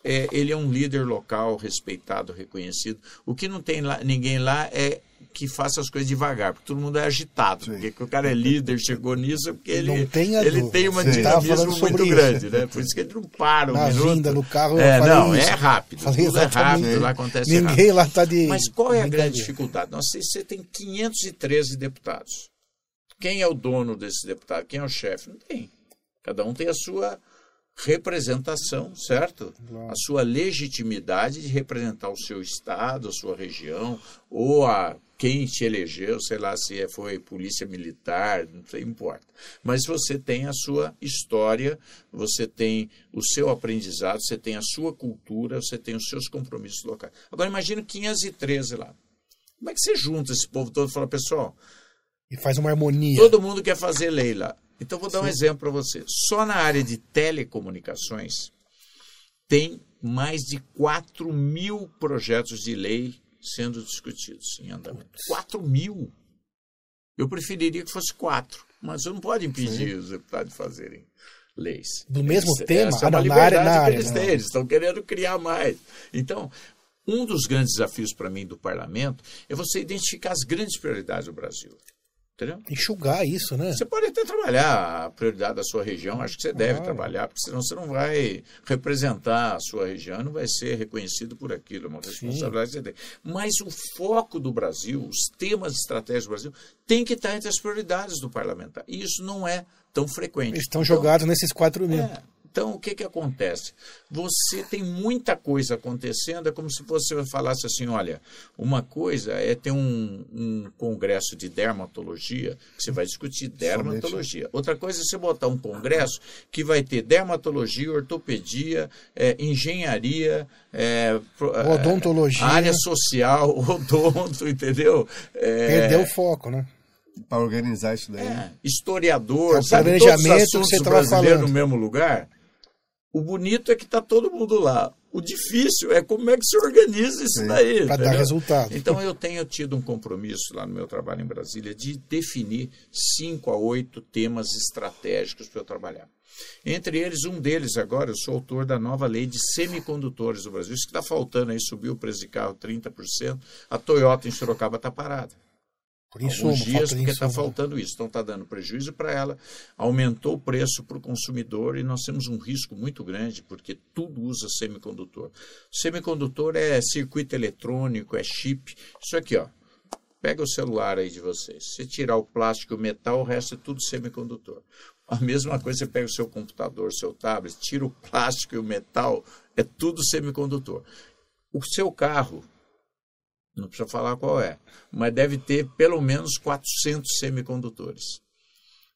é, ele é um líder local respeitado, reconhecido. O que não tem lá, ninguém lá é que faça as coisas devagar, porque todo mundo é agitado. Sim. Porque o cara é líder, chegou nisso, porque ele, Não tenha ele dúvida. tem uma Sim. Dinamismo muito isso. grande, né? Por isso que ele não para um Na minuto. vinda, no carro, é, não, isso. é rápido. Falei tudo é rápido, lá acontece rápido. Ninguém lá tá de. Mas qual é a grande dificuldade? Nós, você tem 513 deputados. Quem é o dono desses deputados? Quem é o chefe? Não tem. Cada um tem a sua representação, certo? A sua legitimidade de representar o seu estado, a sua região, ou a quem te elegeu, sei lá se é- foi polícia militar, não sei, importa. Mas você tem a sua história, você tem o seu aprendizado, você tem a sua cultura, você tem os seus compromissos locais. Agora imagina 513 lá. Como é que você junta esse povo todo e fala, pessoal, E faz uma harmonia. Todo mundo quer fazer lei lá. Então, vou dar um exemplo para você. Só na área de telecomunicações, tem mais de 4 mil projetos de lei sendo discutidos em andamento. 4 mil! Eu preferiria que fosse quatro, mas você não pode impedir os deputados de fazerem leis. Do mesmo tema? Essa é Ah, uma não, na área- na área, eles não. têm, eles estão querendo criar mais. Então, um dos grandes desafios para mim do parlamento é você identificar as grandes prioridades do Brasil. Entendeu? Enxugar isso, né? Você pode até trabalhar a prioridade da sua região, acho que você deve Claro. trabalhar, porque senão você não vai representar a sua região, não vai ser reconhecido por aquilo, é uma responsabilidade que você tem. Mas o foco do Brasil, os temas estratégicos do Brasil, tem que estar entre as prioridades do parlamentar. E isso não é tão frequente. Eles estão Então, jogados nesses 4 mil. é. Então, o que, que acontece? Você tem muita coisa acontecendo, é como se você falasse assim: olha, uma coisa é ter um, um congresso de dermatologia, que você vai discutir dermatologia. Outra coisa é você botar um congresso que vai ter dermatologia, ortopedia, é, engenharia, é, odontologia, área social, <laughs> odonto, entendeu? É, Perdeu o foco, né? Para organizar isso daí. É, historiador, é sabe todos os assuntos que você brasileiros no mesmo lugar? O bonito é que está todo mundo lá. O difícil é como é que se organiza isso Sim, daí. Para dar resultado. Então eu tenho tido um compromisso lá no meu trabalho em Brasília de definir cinco a oito temas estratégicos para eu trabalhar. Entre eles, um deles agora, eu sou autor da nova lei de semicondutores do Brasil. Isso que está faltando aí, subiu o preço de carro 30%. A Toyota em Sorocaba está parada. Por insumo, Alguns dias, porque está faltando isso. Então, está dando prejuízo para ela, aumentou o preço para o consumidor e nós temos um risco muito grande, porque tudo usa semicondutor. Semicondutor é circuito eletrônico, é chip. Isso aqui, ó. Pega o celular aí de vocês. Se tirar o plástico e o metal, o resto é tudo semicondutor. A mesma coisa, você pega o seu computador, seu tablet, tira o plástico e o metal, é tudo semicondutor. O seu carro, não precisa falar qual é, mas deve ter pelo menos 400 semicondutores.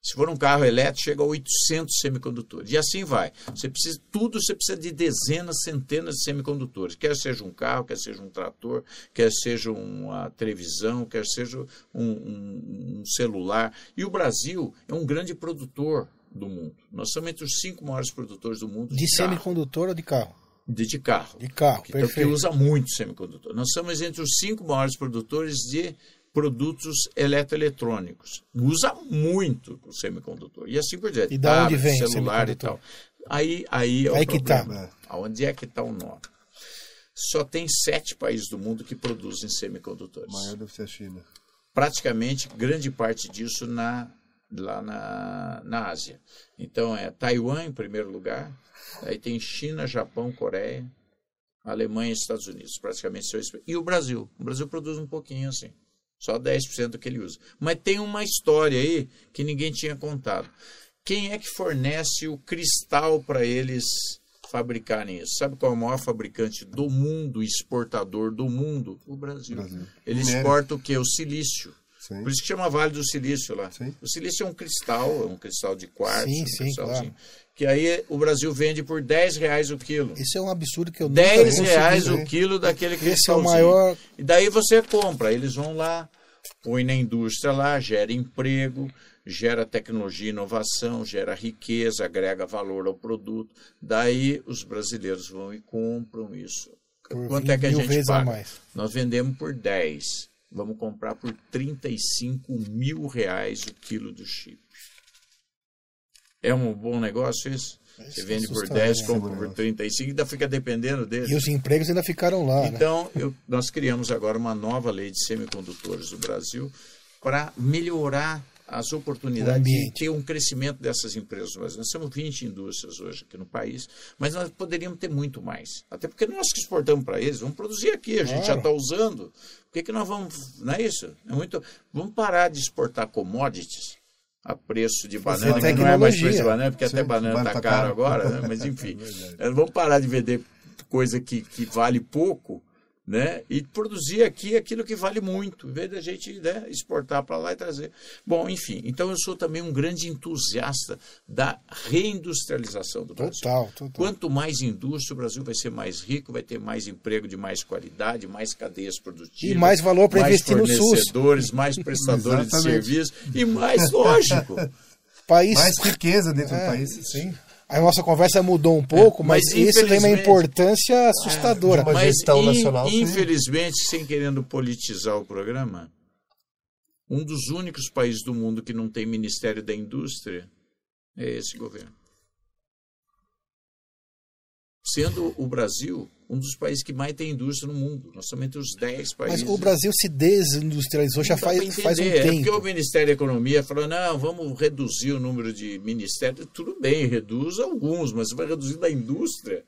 Se for um carro elétrico, chega a 800 semicondutores. E assim vai. Você precisa tudo, você precisa de dezenas, centenas de semicondutores. Quer seja um carro, quer seja um trator, quer seja uma televisão, quer seja um, um, um celular. E o Brasil é um grande produtor do mundo. Nós somos entre os cinco maiores produtores do mundo de, de semicondutor ou de carro? De, de carro. De carro, então, perfeito. Que usa muito semicondutor. Nós somos entre os cinco maiores produtores de produtos eletroeletrônicos. Usa muito o semicondutor. E assim por diante. E da onde vem celular e tal. Aí, aí é aí o que tá. problema. Tá. Onde é que está o nó? Só tem sete países do mundo que produzem semicondutores. maior deve ser a China. Praticamente grande parte disso na, lá na, na Ásia. Então é Taiwan em primeiro lugar, Aí tem China, Japão, Coreia, Alemanha e Estados Unidos, praticamente seu E o Brasil. O Brasil produz um pouquinho assim. Só 10% do que ele usa. Mas tem uma história aí que ninguém tinha contado. Quem é que fornece o cristal para eles fabricarem isso? Sabe qual é o maior fabricante do mundo, exportador do mundo? O Brasil. Brasil. Ele exporta o quê? O silício. Sim. Por isso que chama Vale do Silício lá. Sim. O silício é um cristal, é um cristal de quartzo. Sim, um sim, claro que aí o Brasil vende por 10 reais o quilo. Isso é um absurdo que eu 10 reais o quilo daquele cristalzinho. Esse é maior... E daí você compra, eles vão lá, põe na indústria lá, gera emprego, gera tecnologia e inovação, gera riqueza, agrega valor ao produto. Daí os brasileiros vão e compram isso. Por Quanto é que a gente paga? Nós vendemos por 10. Vamos comprar por 35 mil reais o quilo do chip. É um bom negócio isso? Você vende por 10, compra por 35 e ainda fica dependendo deles. E os empregos ainda ficaram lá. Né? Então, né? eu, nós criamos agora uma nova lei de semicondutores do Brasil para melhorar as oportunidades de ter um crescimento dessas empresas. Nós temos 20 indústrias hoje aqui no país, mas nós poderíamos ter muito mais. Até porque nós que exportamos para eles, vamos produzir aqui, a gente claro. já está usando. Por que, que nós vamos. Não é isso? É muito, vamos parar de exportar commodities a preço de banana, que não é mais preço de banana, porque Sim, até banana está tá caro agora, né? mas <laughs> enfim. é vamos parar de vender coisa que, que vale pouco né? E produzir aqui aquilo que vale muito, em vez da gente né, exportar para lá e trazer. Bom, enfim, então eu sou também um grande entusiasta da reindustrialização do Brasil. Total, total. Quanto mais indústria, o Brasil vai ser mais rico, vai ter mais emprego de mais qualidade, mais cadeias produtivas. E mais valor para investir no SUS. Mais fornecedores, mais prestadores de serviços e mais, lógico. <laughs> País... Mais riqueza dentro é, do país. Sim. A nossa conversa mudou um pouco, é, mas, mas isso tem uma importância assustadora. É, mas, in, nacional, infelizmente, sim. sem querendo politizar o programa, um dos únicos países do mundo que não tem Ministério da Indústria é esse governo. Sendo o Brasil um dos países que mais tem indústria no mundo. Nós somos entre os 10 países. Mas o Brasil se desindustrializou já faz, faz um é tempo. Porque o Ministério da Economia falou, não, vamos reduzir o número de ministérios. Tudo bem, reduz alguns, mas vai reduzir da indústria,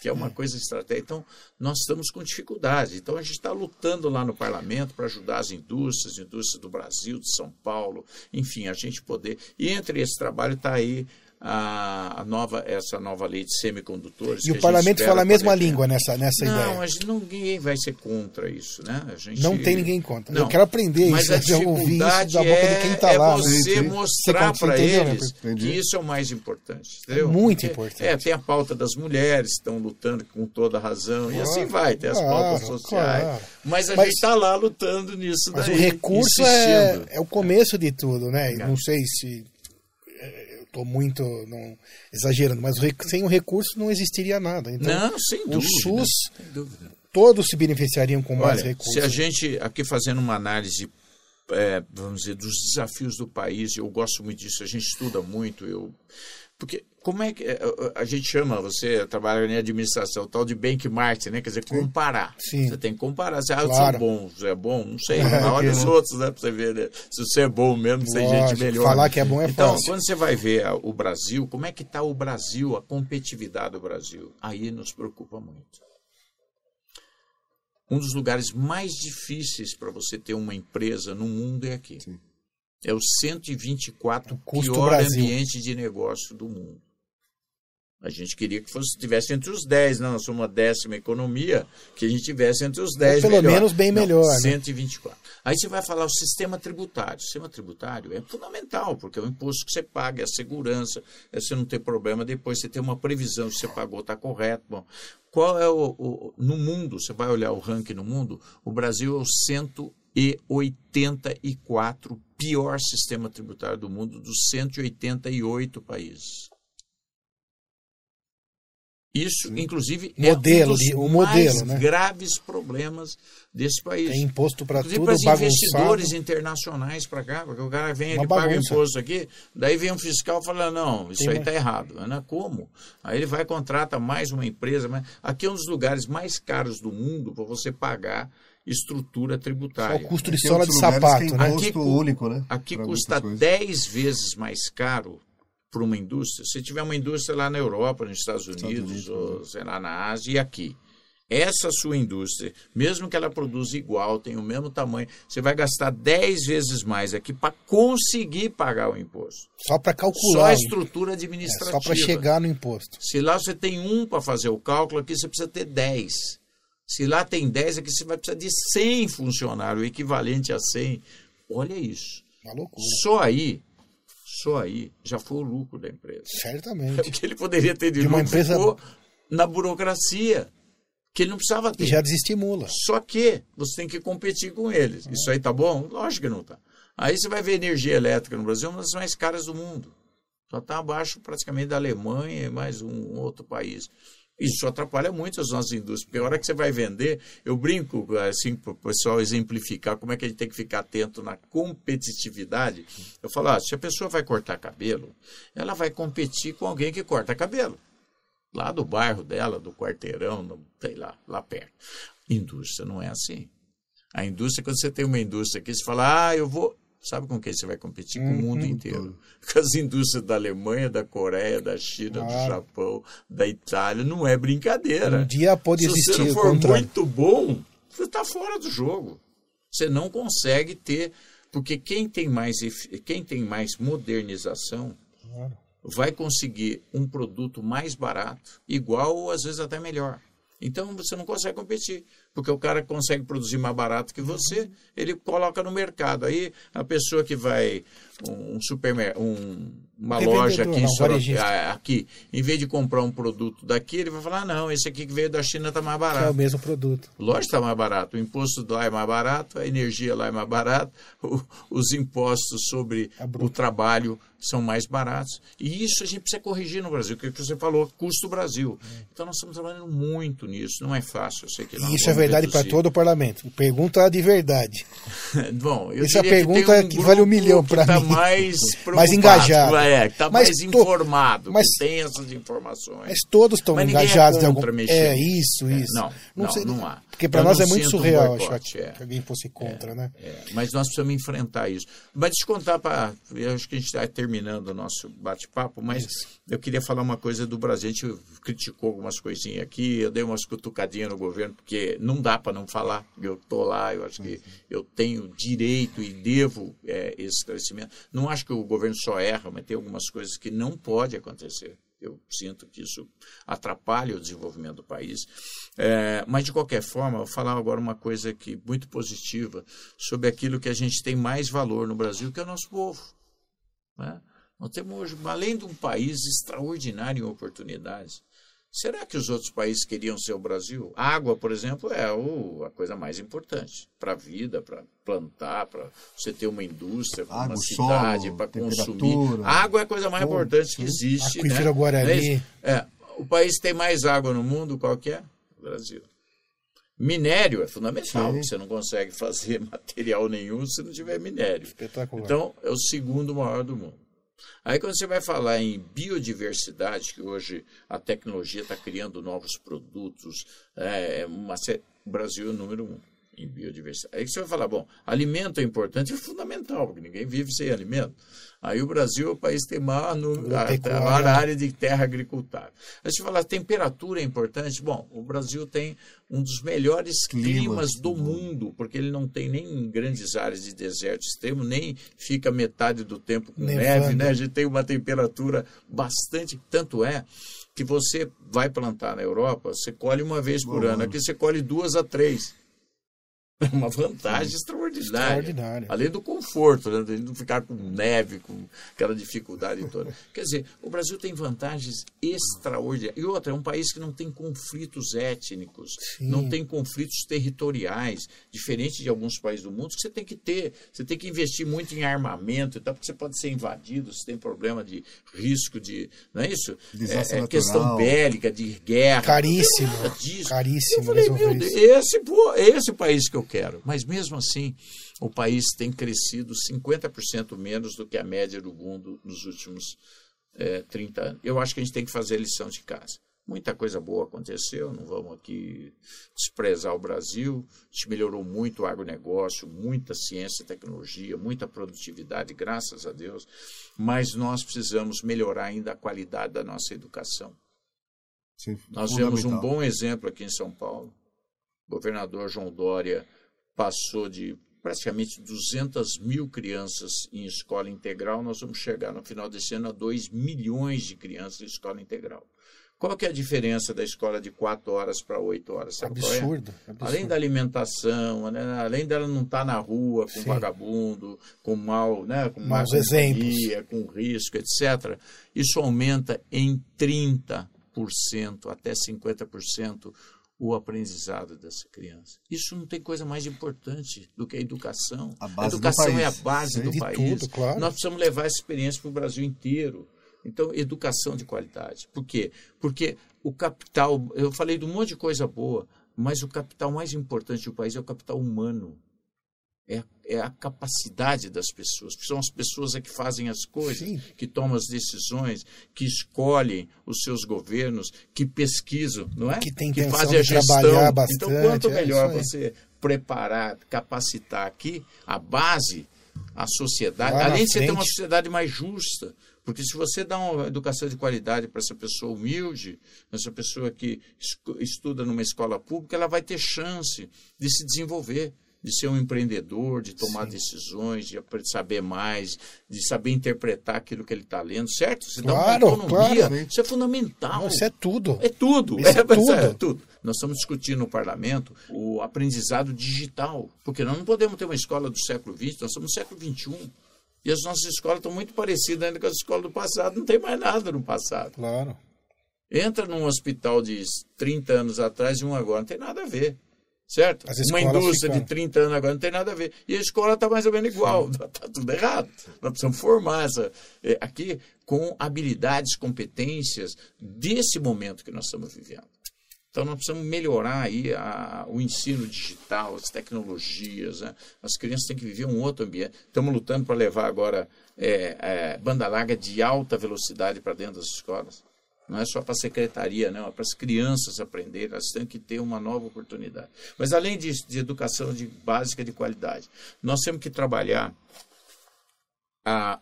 que é uma é. coisa estratégica. Então, nós estamos com dificuldade. Então, a gente está lutando lá no parlamento para ajudar as indústrias, indústrias do Brasil, de São Paulo, enfim, a gente poder... E entre esse trabalho está aí a, a nova, essa nova lei de semicondutores. E o parlamento fala a mesma poder língua nessa, nessa Não, ideia. mas ninguém vai ser contra isso, né? A gente... Não tem ninguém contra. Eu Não. quero aprender Mas isso, a eu ouvi isso dificuldade da boca de quem tá é, lá. é né? você Entendi. mostrar para né? eles Entendi. que isso é o mais importante. Entendeu? muito Porque, importante. É, tem a pauta das mulheres que estão lutando com toda razão, e Claro, assim vai, tem as claro, pautas sociais. claro. Mas a Mas- gente está lá lutando nisso Mas daí, o recurso é, é o começo de tudo, né? É. Não sei se é, eu estou muito não, exagerando, mas o sem o recurso não existiria nada. Então, Não, sem o dúvida. SUS, sem dúvida. todos se beneficiariam com mais Olha, recursos. se a gente, aqui fazendo uma análise, é, vamos dizer, dos desafios do país, eu gosto muito disso, a gente estuda muito, eu... Porque como é que é, a gente chama, você trabalha em administração, tal de benchmark, né? Quer dizer, comparar. Sim. Você tem que comparar. Se ah, eu Claro. sou bom, você é bom, não sei. <laughs> Olha os outros, né? Pra você ver né? se você é bom mesmo, se tem gente Lógico, melhor. falar que é bom é então, fácil. quando você vai ver o Brasil, como é que está o Brasil, a competitividade do Brasil? Aí nos preocupa muito. Um dos lugares mais difíceis para você ter uma empresa no mundo é aqui. É o 124 O pior Brasil. ambiente de negócio do mundo. A gente queria que fosse tivesse entre os 10, não, nós somos uma décima economia, que a gente tivesse entre os 10 pelo melhor. menos bem Não, melhor, né? 124. Aí você vai falar o sistema tributário. O sistema tributário é fundamental, porque é o imposto que você paga, é a segurança, é você não ter problema, depois você ter uma previsão se você pagou, está correto. Bom, qual é o, o- No mundo, você vai olhar o ranking no mundo, o Brasil é o 184 pior sistema tributário do mundo, dos 188 países. Isso, inclusive, Modelo é um dos o modelo, mais né? graves problemas desse país. Tem imposto para Inclusive tudo, para os investidores internacionais para cá, porque o cara vem, ele paga bagunça. imposto aqui, daí vem um fiscal e fala, não, isso Tem aí está errado. Né? Como? Aí ele vai e contrata mais uma empresa. Mas... Aqui é um dos lugares mais caros do mundo para você pagar estrutura Só tributária. o custo de Tem sola de sapato, né? Aqui único, né? Aqui Pra custa muitas coisas. 10 vezes mais caro para uma indústria. Se tiver uma indústria lá na Europa, nos Estados Unidos, Unidos, ou sei lá na Ásia e aqui. Essa sua indústria, mesmo que ela produza igual, tem o mesmo tamanho, você vai gastar 10 vezes mais aqui para conseguir pagar o imposto. Só para Só calcular. a hein? estrutura É, administrativa. só para chegar no imposto. Se lá você tem um para fazer o cálculo, aqui você precisa ter 10. Se lá tem 10, aqui você vai precisar de 100 funcionários, o equivalente a 100. Olha isso. Uma loucura. Só aí, só aí já foi o lucro da empresa. Certamente. <laughs> O que ele poderia ter de, De uma lucro empresa- ficou na burocracia, que ele não precisava E ter. já desestimula. Só que você tem que competir com eles. Isso aí tá bom? Lógico que não tá. Aí você vai ver energia elétrica no Brasil, uma das mais caras do mundo. Só está abaixo praticamente da Alemanha e mais um outro país. Isso atrapalha muito as nossas indústrias, porque a hora que você vai vender, eu brinco assim para o pessoal exemplificar como é que a gente tem que ficar atento na competitividade. Eu falo, ah, se a pessoa vai cortar cabelo, ela vai competir com alguém que corta cabelo lá do bairro dela, do quarteirão, no, sei lá, lá perto. Indústria não é assim. A indústria, quando você tem uma indústria aqui, você fala, ah, eu vou. Sabe com quem você vai competir? Com o mundo inteiro. <laughs> Com as indústrias da Alemanha, da Coreia, da China, do Claro. Japão, da Itália. Não é brincadeira. Um dia pode Se existir você não o for muito bom, você está fora do jogo. Você não consegue ter. Porque quem tem mais, quem tem mais modernização vai conseguir um produto mais barato, igual ou às vezes até melhor. Então você não consegue competir, porque o cara consegue produzir mais barato que você, ele coloca no mercado. Aí a pessoa que vai um supermercado, um, uma loja aqui em não, Sorocaba, ah, aqui, em vez de comprar um produto daqui, ele vai falar: "Ah, "Não, esse aqui que veio da China está mais É o barato". mesmo produto. Lógico que está mais barato. O imposto lá é mais barato, a energia lá é mais barata, os impostos sobre bruta. o trabalho são mais baratos. E isso a gente precisa corrigir no Brasil, que é o que você falou, custo Brasil. Então nós estamos trabalhando muito nisso. Não é fácil, eu sei que não. Isso é verdade para todo o parlamento. Pergunta de verdade. <laughs> Bom, eu Essa que pergunta tem um que vale um milhão que pra tá mim. mais <laughs> Mais engajado. É, que está Mas mais to- informado, mas- que tem essas informações. Mas todos estão Mas é engajados em algum. mexer. É, isso, É, isso. não, não, sei- não há. Porque para nós é muito sinto um surreal boicote, achar que, é. alguém fosse contra, né? É, mas nós precisamos enfrentar isso. Mas eu contar para. Eu acho que a gente está terminando o nosso bate-papo, mas eu queria falar uma coisa do Brasil. A gente criticou algumas coisinhas aqui, eu dei umas cutucadinhas no governo, porque não dá para não falar. Eu estou lá, eu acho que eu tenho direito e devo é, esse esclarecimento. Não acho que o governo só erra, mas tem algumas coisas que não pode acontecer. Eu sinto que isso atrapalha o desenvolvimento do país. É, mas, de qualquer forma, eu vou falar agora uma coisa aqui muito positiva sobre aquilo que a gente tem mais valor no Brasil, que é o nosso povo. Né? Nós temos hoje, além de um país extraordinário em oportunidades, será que os outros países queriam ser o Brasil? A água, por exemplo, é o, a coisa mais importante para a vida, para plantar, para você ter uma indústria, Água, uma cidade, para consumir. A água é a coisa mais importante que existe. Aquífero né? Guarani. É? É, o país que tem mais água no mundo, qual que é? O Brasil. Minério é fundamental, Sim. porque você não consegue <laughs> fazer material nenhum se não tiver minério. Espetacular. Então, é o segundo maior do mundo. Aí, quando você vai falar em biodiversidade, que hoje a tecnologia está criando novos produtos, é, uma, sé- o Brasil é o número um em biodiversidade. Aí você vai falar, bom, alimento é importante, é fundamental, porque ninguém vive sem alimento. Aí o Brasil é o país que tem maior, número, a, maior área de terra agricultável. Aí você fala, temperatura é importante. Bom, o Brasil tem um dos melhores Climas climas do do mundo, porque ele não tem nem grandes áreas de deserto extremo, nem fica metade do tempo com Nevando. neve, né? A gente tem uma temperatura bastante. Tanto é que você vai plantar na Europa, você colhe uma vez por Bom, ano. Aqui você colhe duas a três. É uma vantagem extraordinária. Extraordinária. Além do conforto, né? de não ficar com neve, com aquela dificuldade toda. <laughs> Quer dizer, o Brasil tem vantagens extraordinárias. E outra, é um país que não tem conflitos étnicos, Sim. não tem conflitos territoriais, diferente de alguns países do mundo, que você tem que ter. Você tem que investir muito em armamento e tal, porque você pode ser invadido, você tem problema de risco de. Não é isso? Desastre é, é questão bélica, de guerra. Caríssimo. Caríssimo Eu falei, meu Deus, esse, pô, esse país que eu quero. Mas mesmo assim, o país tem crescido 50% menos do que a média do mundo nos últimos eh, 30 anos. Eu acho que a gente tem que fazer lição de casa. Muita coisa boa aconteceu, não vamos aqui desprezar o Brasil. A gente melhorou muito o agronegócio, muita ciência e tecnologia, muita produtividade, graças a Deus. Mas nós precisamos melhorar ainda a qualidade da nossa educação. Sim, Nós tivemos um bom exemplo aqui em São Paulo. O governador João Dória passou de praticamente 200 mil crianças em escola integral. Nós vamos chegar no final desse ano a 2 milhões de crianças em escola integral. Qual que é a diferença da escola de 4 horas para 8 horas? Sabe qual é? Absurdo, absurdo. Além da alimentação, né, além dela não estar na rua com Sim. vagabundo, com mal, né, com Maus exemplos. com risco, etc. Isso aumenta em 30% até 50% o aprendizado dessa criança. Isso não tem coisa mais importante do que a educação. A base do educação é a base do De país. tudo, claro. Nós precisamos levar essa experiência para o Brasil inteiro. Então, educação de qualidade. Por quê? Porque o capital, eu falei de um monte de coisa boa, mas o capital mais importante do país é o capital humano. É, é a capacidade das pessoas. São as pessoas é que fazem as coisas, Sim. que tomam as decisões, que escolhem os seus governos, que pesquisam, não é? Que tem que fazem a gestão. trabalhar então, bastante, quanto é melhor aí. você preparar, capacitar aqui a base, a sociedade, Lá além de você ter uma sociedade mais justa. Porque se você dá uma educação de qualidade para essa pessoa humilde, essa pessoa que estuda numa escola pública, ela vai ter chance de se desenvolver, de ser um empreendedor, de tomar decisões, de saber mais, de saber interpretar aquilo que ele está lendo, certo? Você dá Claro, uma autonomia, claro. isso é fundamental. Isso é tudo. É tudo. Isso é <laughs> tudo. é tudo. Nós estamos discutindo no parlamento o aprendizado digital, porque nós não podemos ter uma escola do século XX, nós estamos no século XXI. E as nossas escolas estão muito parecidas ainda com as escolas do passado, não tem mais nada no passado. Claro. Entra num hospital de 30 anos atrás e um agora, não tem nada a ver. Certo? Uma indústria de 30 anos agora não tem nada a ver. E a escola está mais ou menos igual. Está tudo errado. Nós precisamos formar essa, eh, aqui com habilidades, competências desse momento que nós estamos vivendo. Então, nós precisamos melhorar aí a- o ensino digital, as tecnologias. né? As crianças têm que viver um outro ambiente. Estamos lutando para levar agora eh, eh, banda larga de alta velocidade para dentro das escolas. Não é só para a secretaria, não, é para as crianças aprenderem, elas têm que ter uma nova oportunidade. Mas além disso, de educação de, básica de qualidade, nós temos que trabalhar a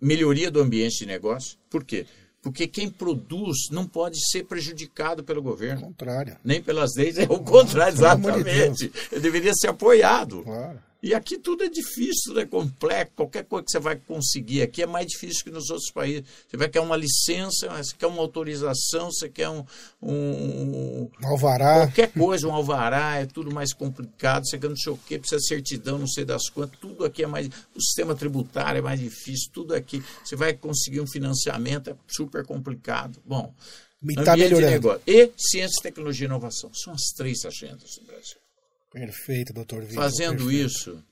melhoria do ambiente de negócio. Por quê? Porque quem produz não pode ser prejudicado pelo governo. contrário. Nem pelas leis, é o contrário, exatamente. Ele deveria ser apoiado. Claro. E aqui tudo é difícil, é complexo. Qualquer coisa que você vai conseguir aqui é mais difícil que nos outros países. Você vai querer uma licença, você quer uma autorização, você quer um. um alvará. Qualquer coisa, um alvará, é tudo mais complicado. Você quer não sei o quê, precisa de certidão, não sei das quantas. Tudo aqui é mais. O sistema tributário é mais difícil, tudo aqui. Você vai conseguir um financiamento, é super complicado. Bom. Está melhorando. E ciência, tecnologia e inovação. São as três agendas do Brasil. Perfeito, doutor Vitor. Fazendo perfeito. isso,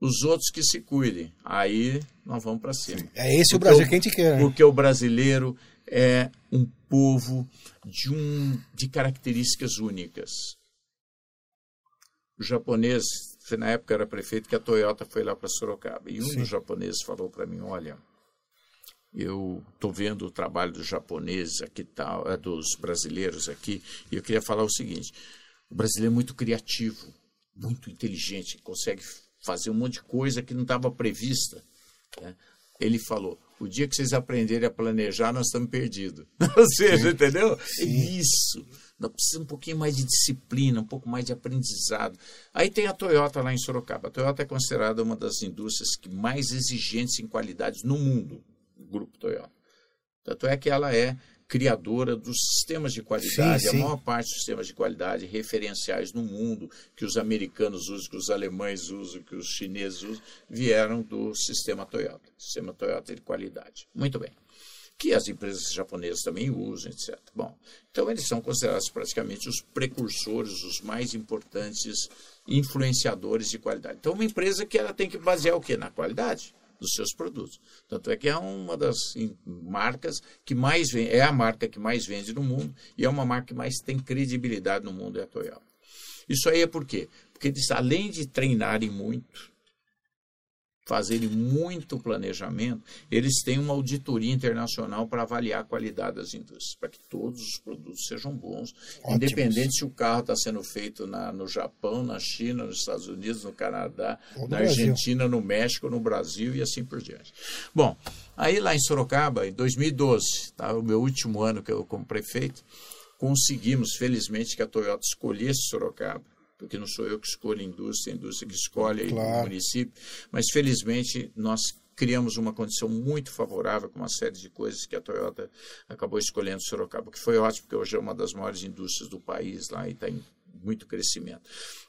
os outros que se cuidem. Aí nós vamos para cima. Sim. É esse porque o Brasil o, que a gente quer. Porque o brasileiro é um povo de, um, de características únicas. O japonês, na época era prefeito, que a Toyota foi lá para Sorocaba. E um Sim. dos japoneses falou para mim, olha, eu estou vendo o trabalho dos japoneses aqui, tal, dos brasileiros aqui, e eu queria falar o seguinte, o brasileiro é muito criativo, muito inteligente, consegue fazer um monte de coisa que não estava prevista. Né? Ele falou: o dia que vocês aprenderem a planejar, nós estamos perdidos. <laughs> Ou seja, entendeu? É isso. Nós precisamos um pouquinho mais de disciplina, um pouco mais de aprendizado. Aí tem a Toyota lá em Sorocaba. A Toyota é considerada uma das indústrias que mais exigentes em qualidades no mundo, o grupo Toyota. Tanto é que ela é criadora dos sistemas de qualidade, sim, sim. a maior parte dos sistemas de qualidade referenciais no mundo, que os americanos usam, que os alemães usam, que os chineses usam, vieram do sistema Toyota, sistema Toyota de qualidade. Muito bem. Que as empresas japonesas também usam, etc. Bom, então eles são considerados praticamente os precursores, os mais importantes influenciadores de qualidade. Então, uma empresa que ela tem que basear o quê? Na qualidade dos seus produtos. Tanto é que é uma das marcas que mais vende, é a marca que mais vende no mundo e é uma marca que mais tem credibilidade no mundo é a Toyota. Isso aí é por quê? Porque eles, além de treinarem muito, fazerem muito planejamento, eles têm uma auditoria internacional para avaliar a qualidade das indústrias, para que todos os produtos sejam bons, Ótimos. independente se o carro está sendo feito na, no Japão, na China, nos Estados Unidos, no Canadá, Ou na Argentina, no México, no Brasil e assim por diante. Bom, aí lá em Sorocaba, em 2012, tá, o meu último ano que eu como prefeito, conseguimos, felizmente, que a Toyota escolhesse Sorocaba porque não sou eu que escolho a indústria, a indústria que escolhe claro. o município, mas felizmente nós criamos uma condição muito favorável com uma série de coisas que a Toyota acabou escolhendo Sorocaba, que foi ótimo, porque hoje é uma das maiores indústrias do país lá e está em muito crescimento.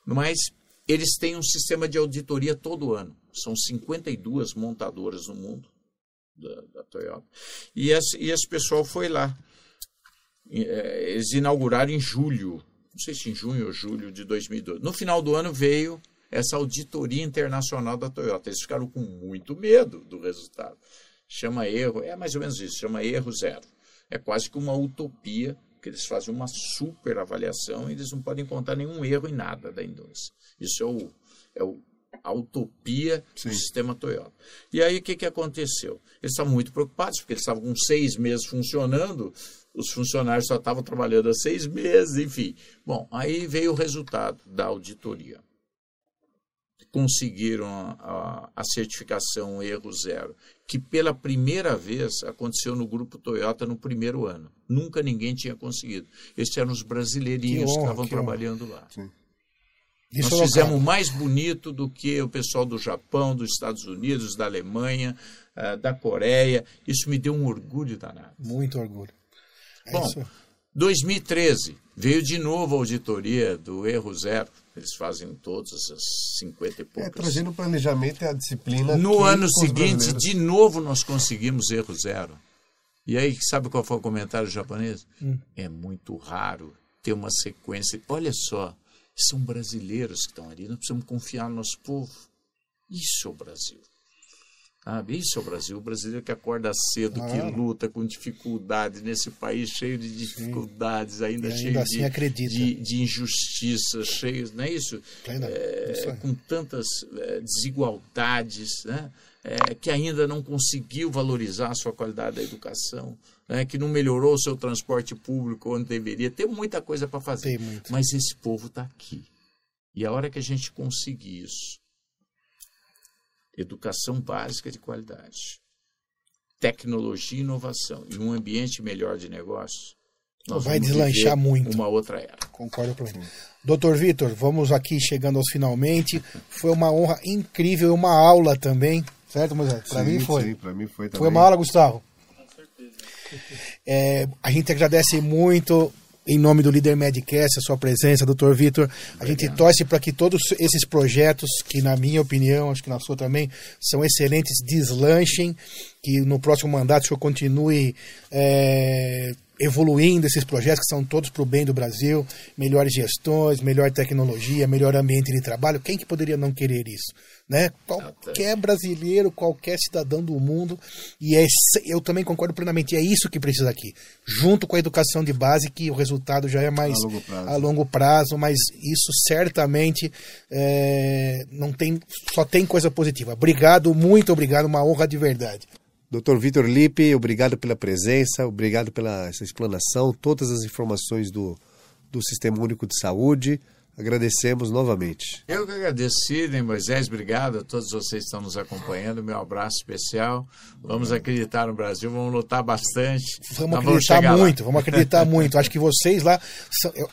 Mas eles têm um sistema de auditoria todo ano. São 52 montadoras no mundo da, da Toyota. E esse, e esse pessoal foi lá. É, eles inauguraram em julho não sei se em junho ou julho de 2012. No final do ano veio essa auditoria internacional da Toyota. Eles ficaram com muito medo do resultado. Chama erro, é mais ou menos isso, chama erro zero. É quase que uma utopia, que eles fazem uma super avaliação e eles não podem encontrar nenhum erro em nada da indústria. Isso é o, é o a utopia Sim. do sistema Toyota. E aí o que, que aconteceu? Eles estavam muito preocupados, porque eles estavam com seis meses funcionando, os funcionários só estavam trabalhando há seis meses, enfim. Bom, aí veio o resultado da auditoria. Conseguiram a, a, a certificação erro zero, que pela primeira vez aconteceu no grupo Toyota no primeiro ano. Nunca ninguém tinha conseguido. Esses eram os brasileirinhos que, que estavam que trabalhando lá. Sim. Nós fizemos mais bonito do que o pessoal do Japão, dos Estados Unidos, da Alemanha, uh, da Coreia. Isso me deu um orgulho danado. Muito orgulho. É Bom, isso. 2013 veio de novo a auditoria do erro zero. Eles fazem todas as 50 e poucas. É, trazendo o planejamento e a disciplina. No ano seguinte, de novo, nós conseguimos erro zero. E aí, sabe qual foi o comentário japonês? Hum. É muito raro ter uma sequência. Olha só, são brasileiros que estão ali, nós precisamos confiar no nosso povo. Isso é o Brasil. Sabe? Isso é o Brasil. O brasileiro que acorda cedo, que Claro. luta com dificuldades nesse país cheio de dificuldades, ainda, E ainda cheio assim de, de, de injustiças, cheio, não é isso? É, com tantas é, desigualdades, né? É, que ainda não conseguiu valorizar a sua qualidade da educação, né? que não melhorou o seu transporte público onde deveria. Tem muita coisa para fazer. Mas esse povo está aqui. E a hora que a gente conseguir isso, educação básica de qualidade, tecnologia e inovação e um ambiente melhor de negócio, nós Vai vamos deslanchar viver muito. Uma outra era. Concordo plenamente. Doutor Vitor, vamos aqui chegando aos finalmente. Foi uma honra incrível, uma aula também, certo, Moisés? Para mim foi. Sim, pra mim foi também. Foi uma aula, Gustavo? É, a gente agradece muito, em nome do Líder Medcast, a sua presença, doutor Vitor. A gente torce para que todos esses projetos, que na minha opinião, acho que na sua também, são excelentes, deslanchem, que no próximo mandato o senhor continue é, evoluindo esses projetos, que são todos para o bem do Brasil, melhores gestões, melhor tecnologia, melhor ambiente de trabalho. Quem que poderia não querer isso? Né? Qualquer brasileiro, qualquer cidadão do mundo, e é, eu também concordo plenamente, é isso que precisa aqui, junto com a educação de base, que o resultado já é mais A longo prazo. a longo prazo, mas isso certamente é, não tem, só tem coisa positiva. Obrigado, muito obrigado, uma honra de verdade. Dr. Vitor Lippe, obrigado pela presença, obrigado pela explanação, todas as informações do, do Sistema Único de Saúde. Agradecemos novamente. Eu que agradeço, Sidney, Moisés, obrigado a todos vocês que estão nos acompanhando. Meu abraço especial. Vamos acreditar no Brasil, vamos lutar bastante. Vamos Nós acreditar lá. muito, vamos acreditar muito. Acho que vocês lá,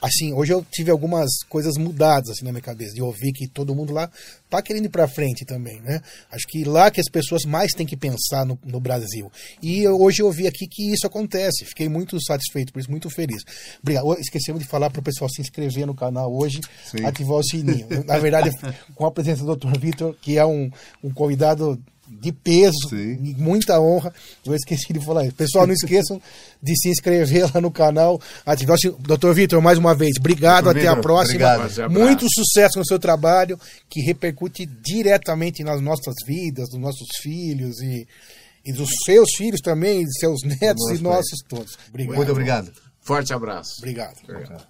assim, hoje eu tive algumas coisas mudadas assim na minha cabeça, de ouvir que todo mundo lá tá querendo ir para frente também, né? Acho que lá que as pessoas mais têm que pensar no, no Brasil. E eu- hoje eu ouvi aqui que isso acontece. Fiquei muito satisfeito por isso, muito feliz. Obrigado. Esquecemos de falar para o pessoal se inscrever no canal hoje, Sim. ativar o sininho. Na verdade, <laughs> com a presença do Dr. Vitor, que é um, um convidado de peso, Sim. e muita honra. Eu esqueci de falar isso. Pessoal, não esqueçam de se inscrever lá no canal. Doutor Vitor, mais uma vez, obrigado. Doutor até a próxima. obrigado. Muito sucesso no seu trabalho, que repercute diretamente nas nossas vidas, dos nossos filhos e, e dos seus filhos também, e seus netos nosso e nossos todos. Obrigado. Muito obrigado. Forte abraço. Obrigado. Obrigado.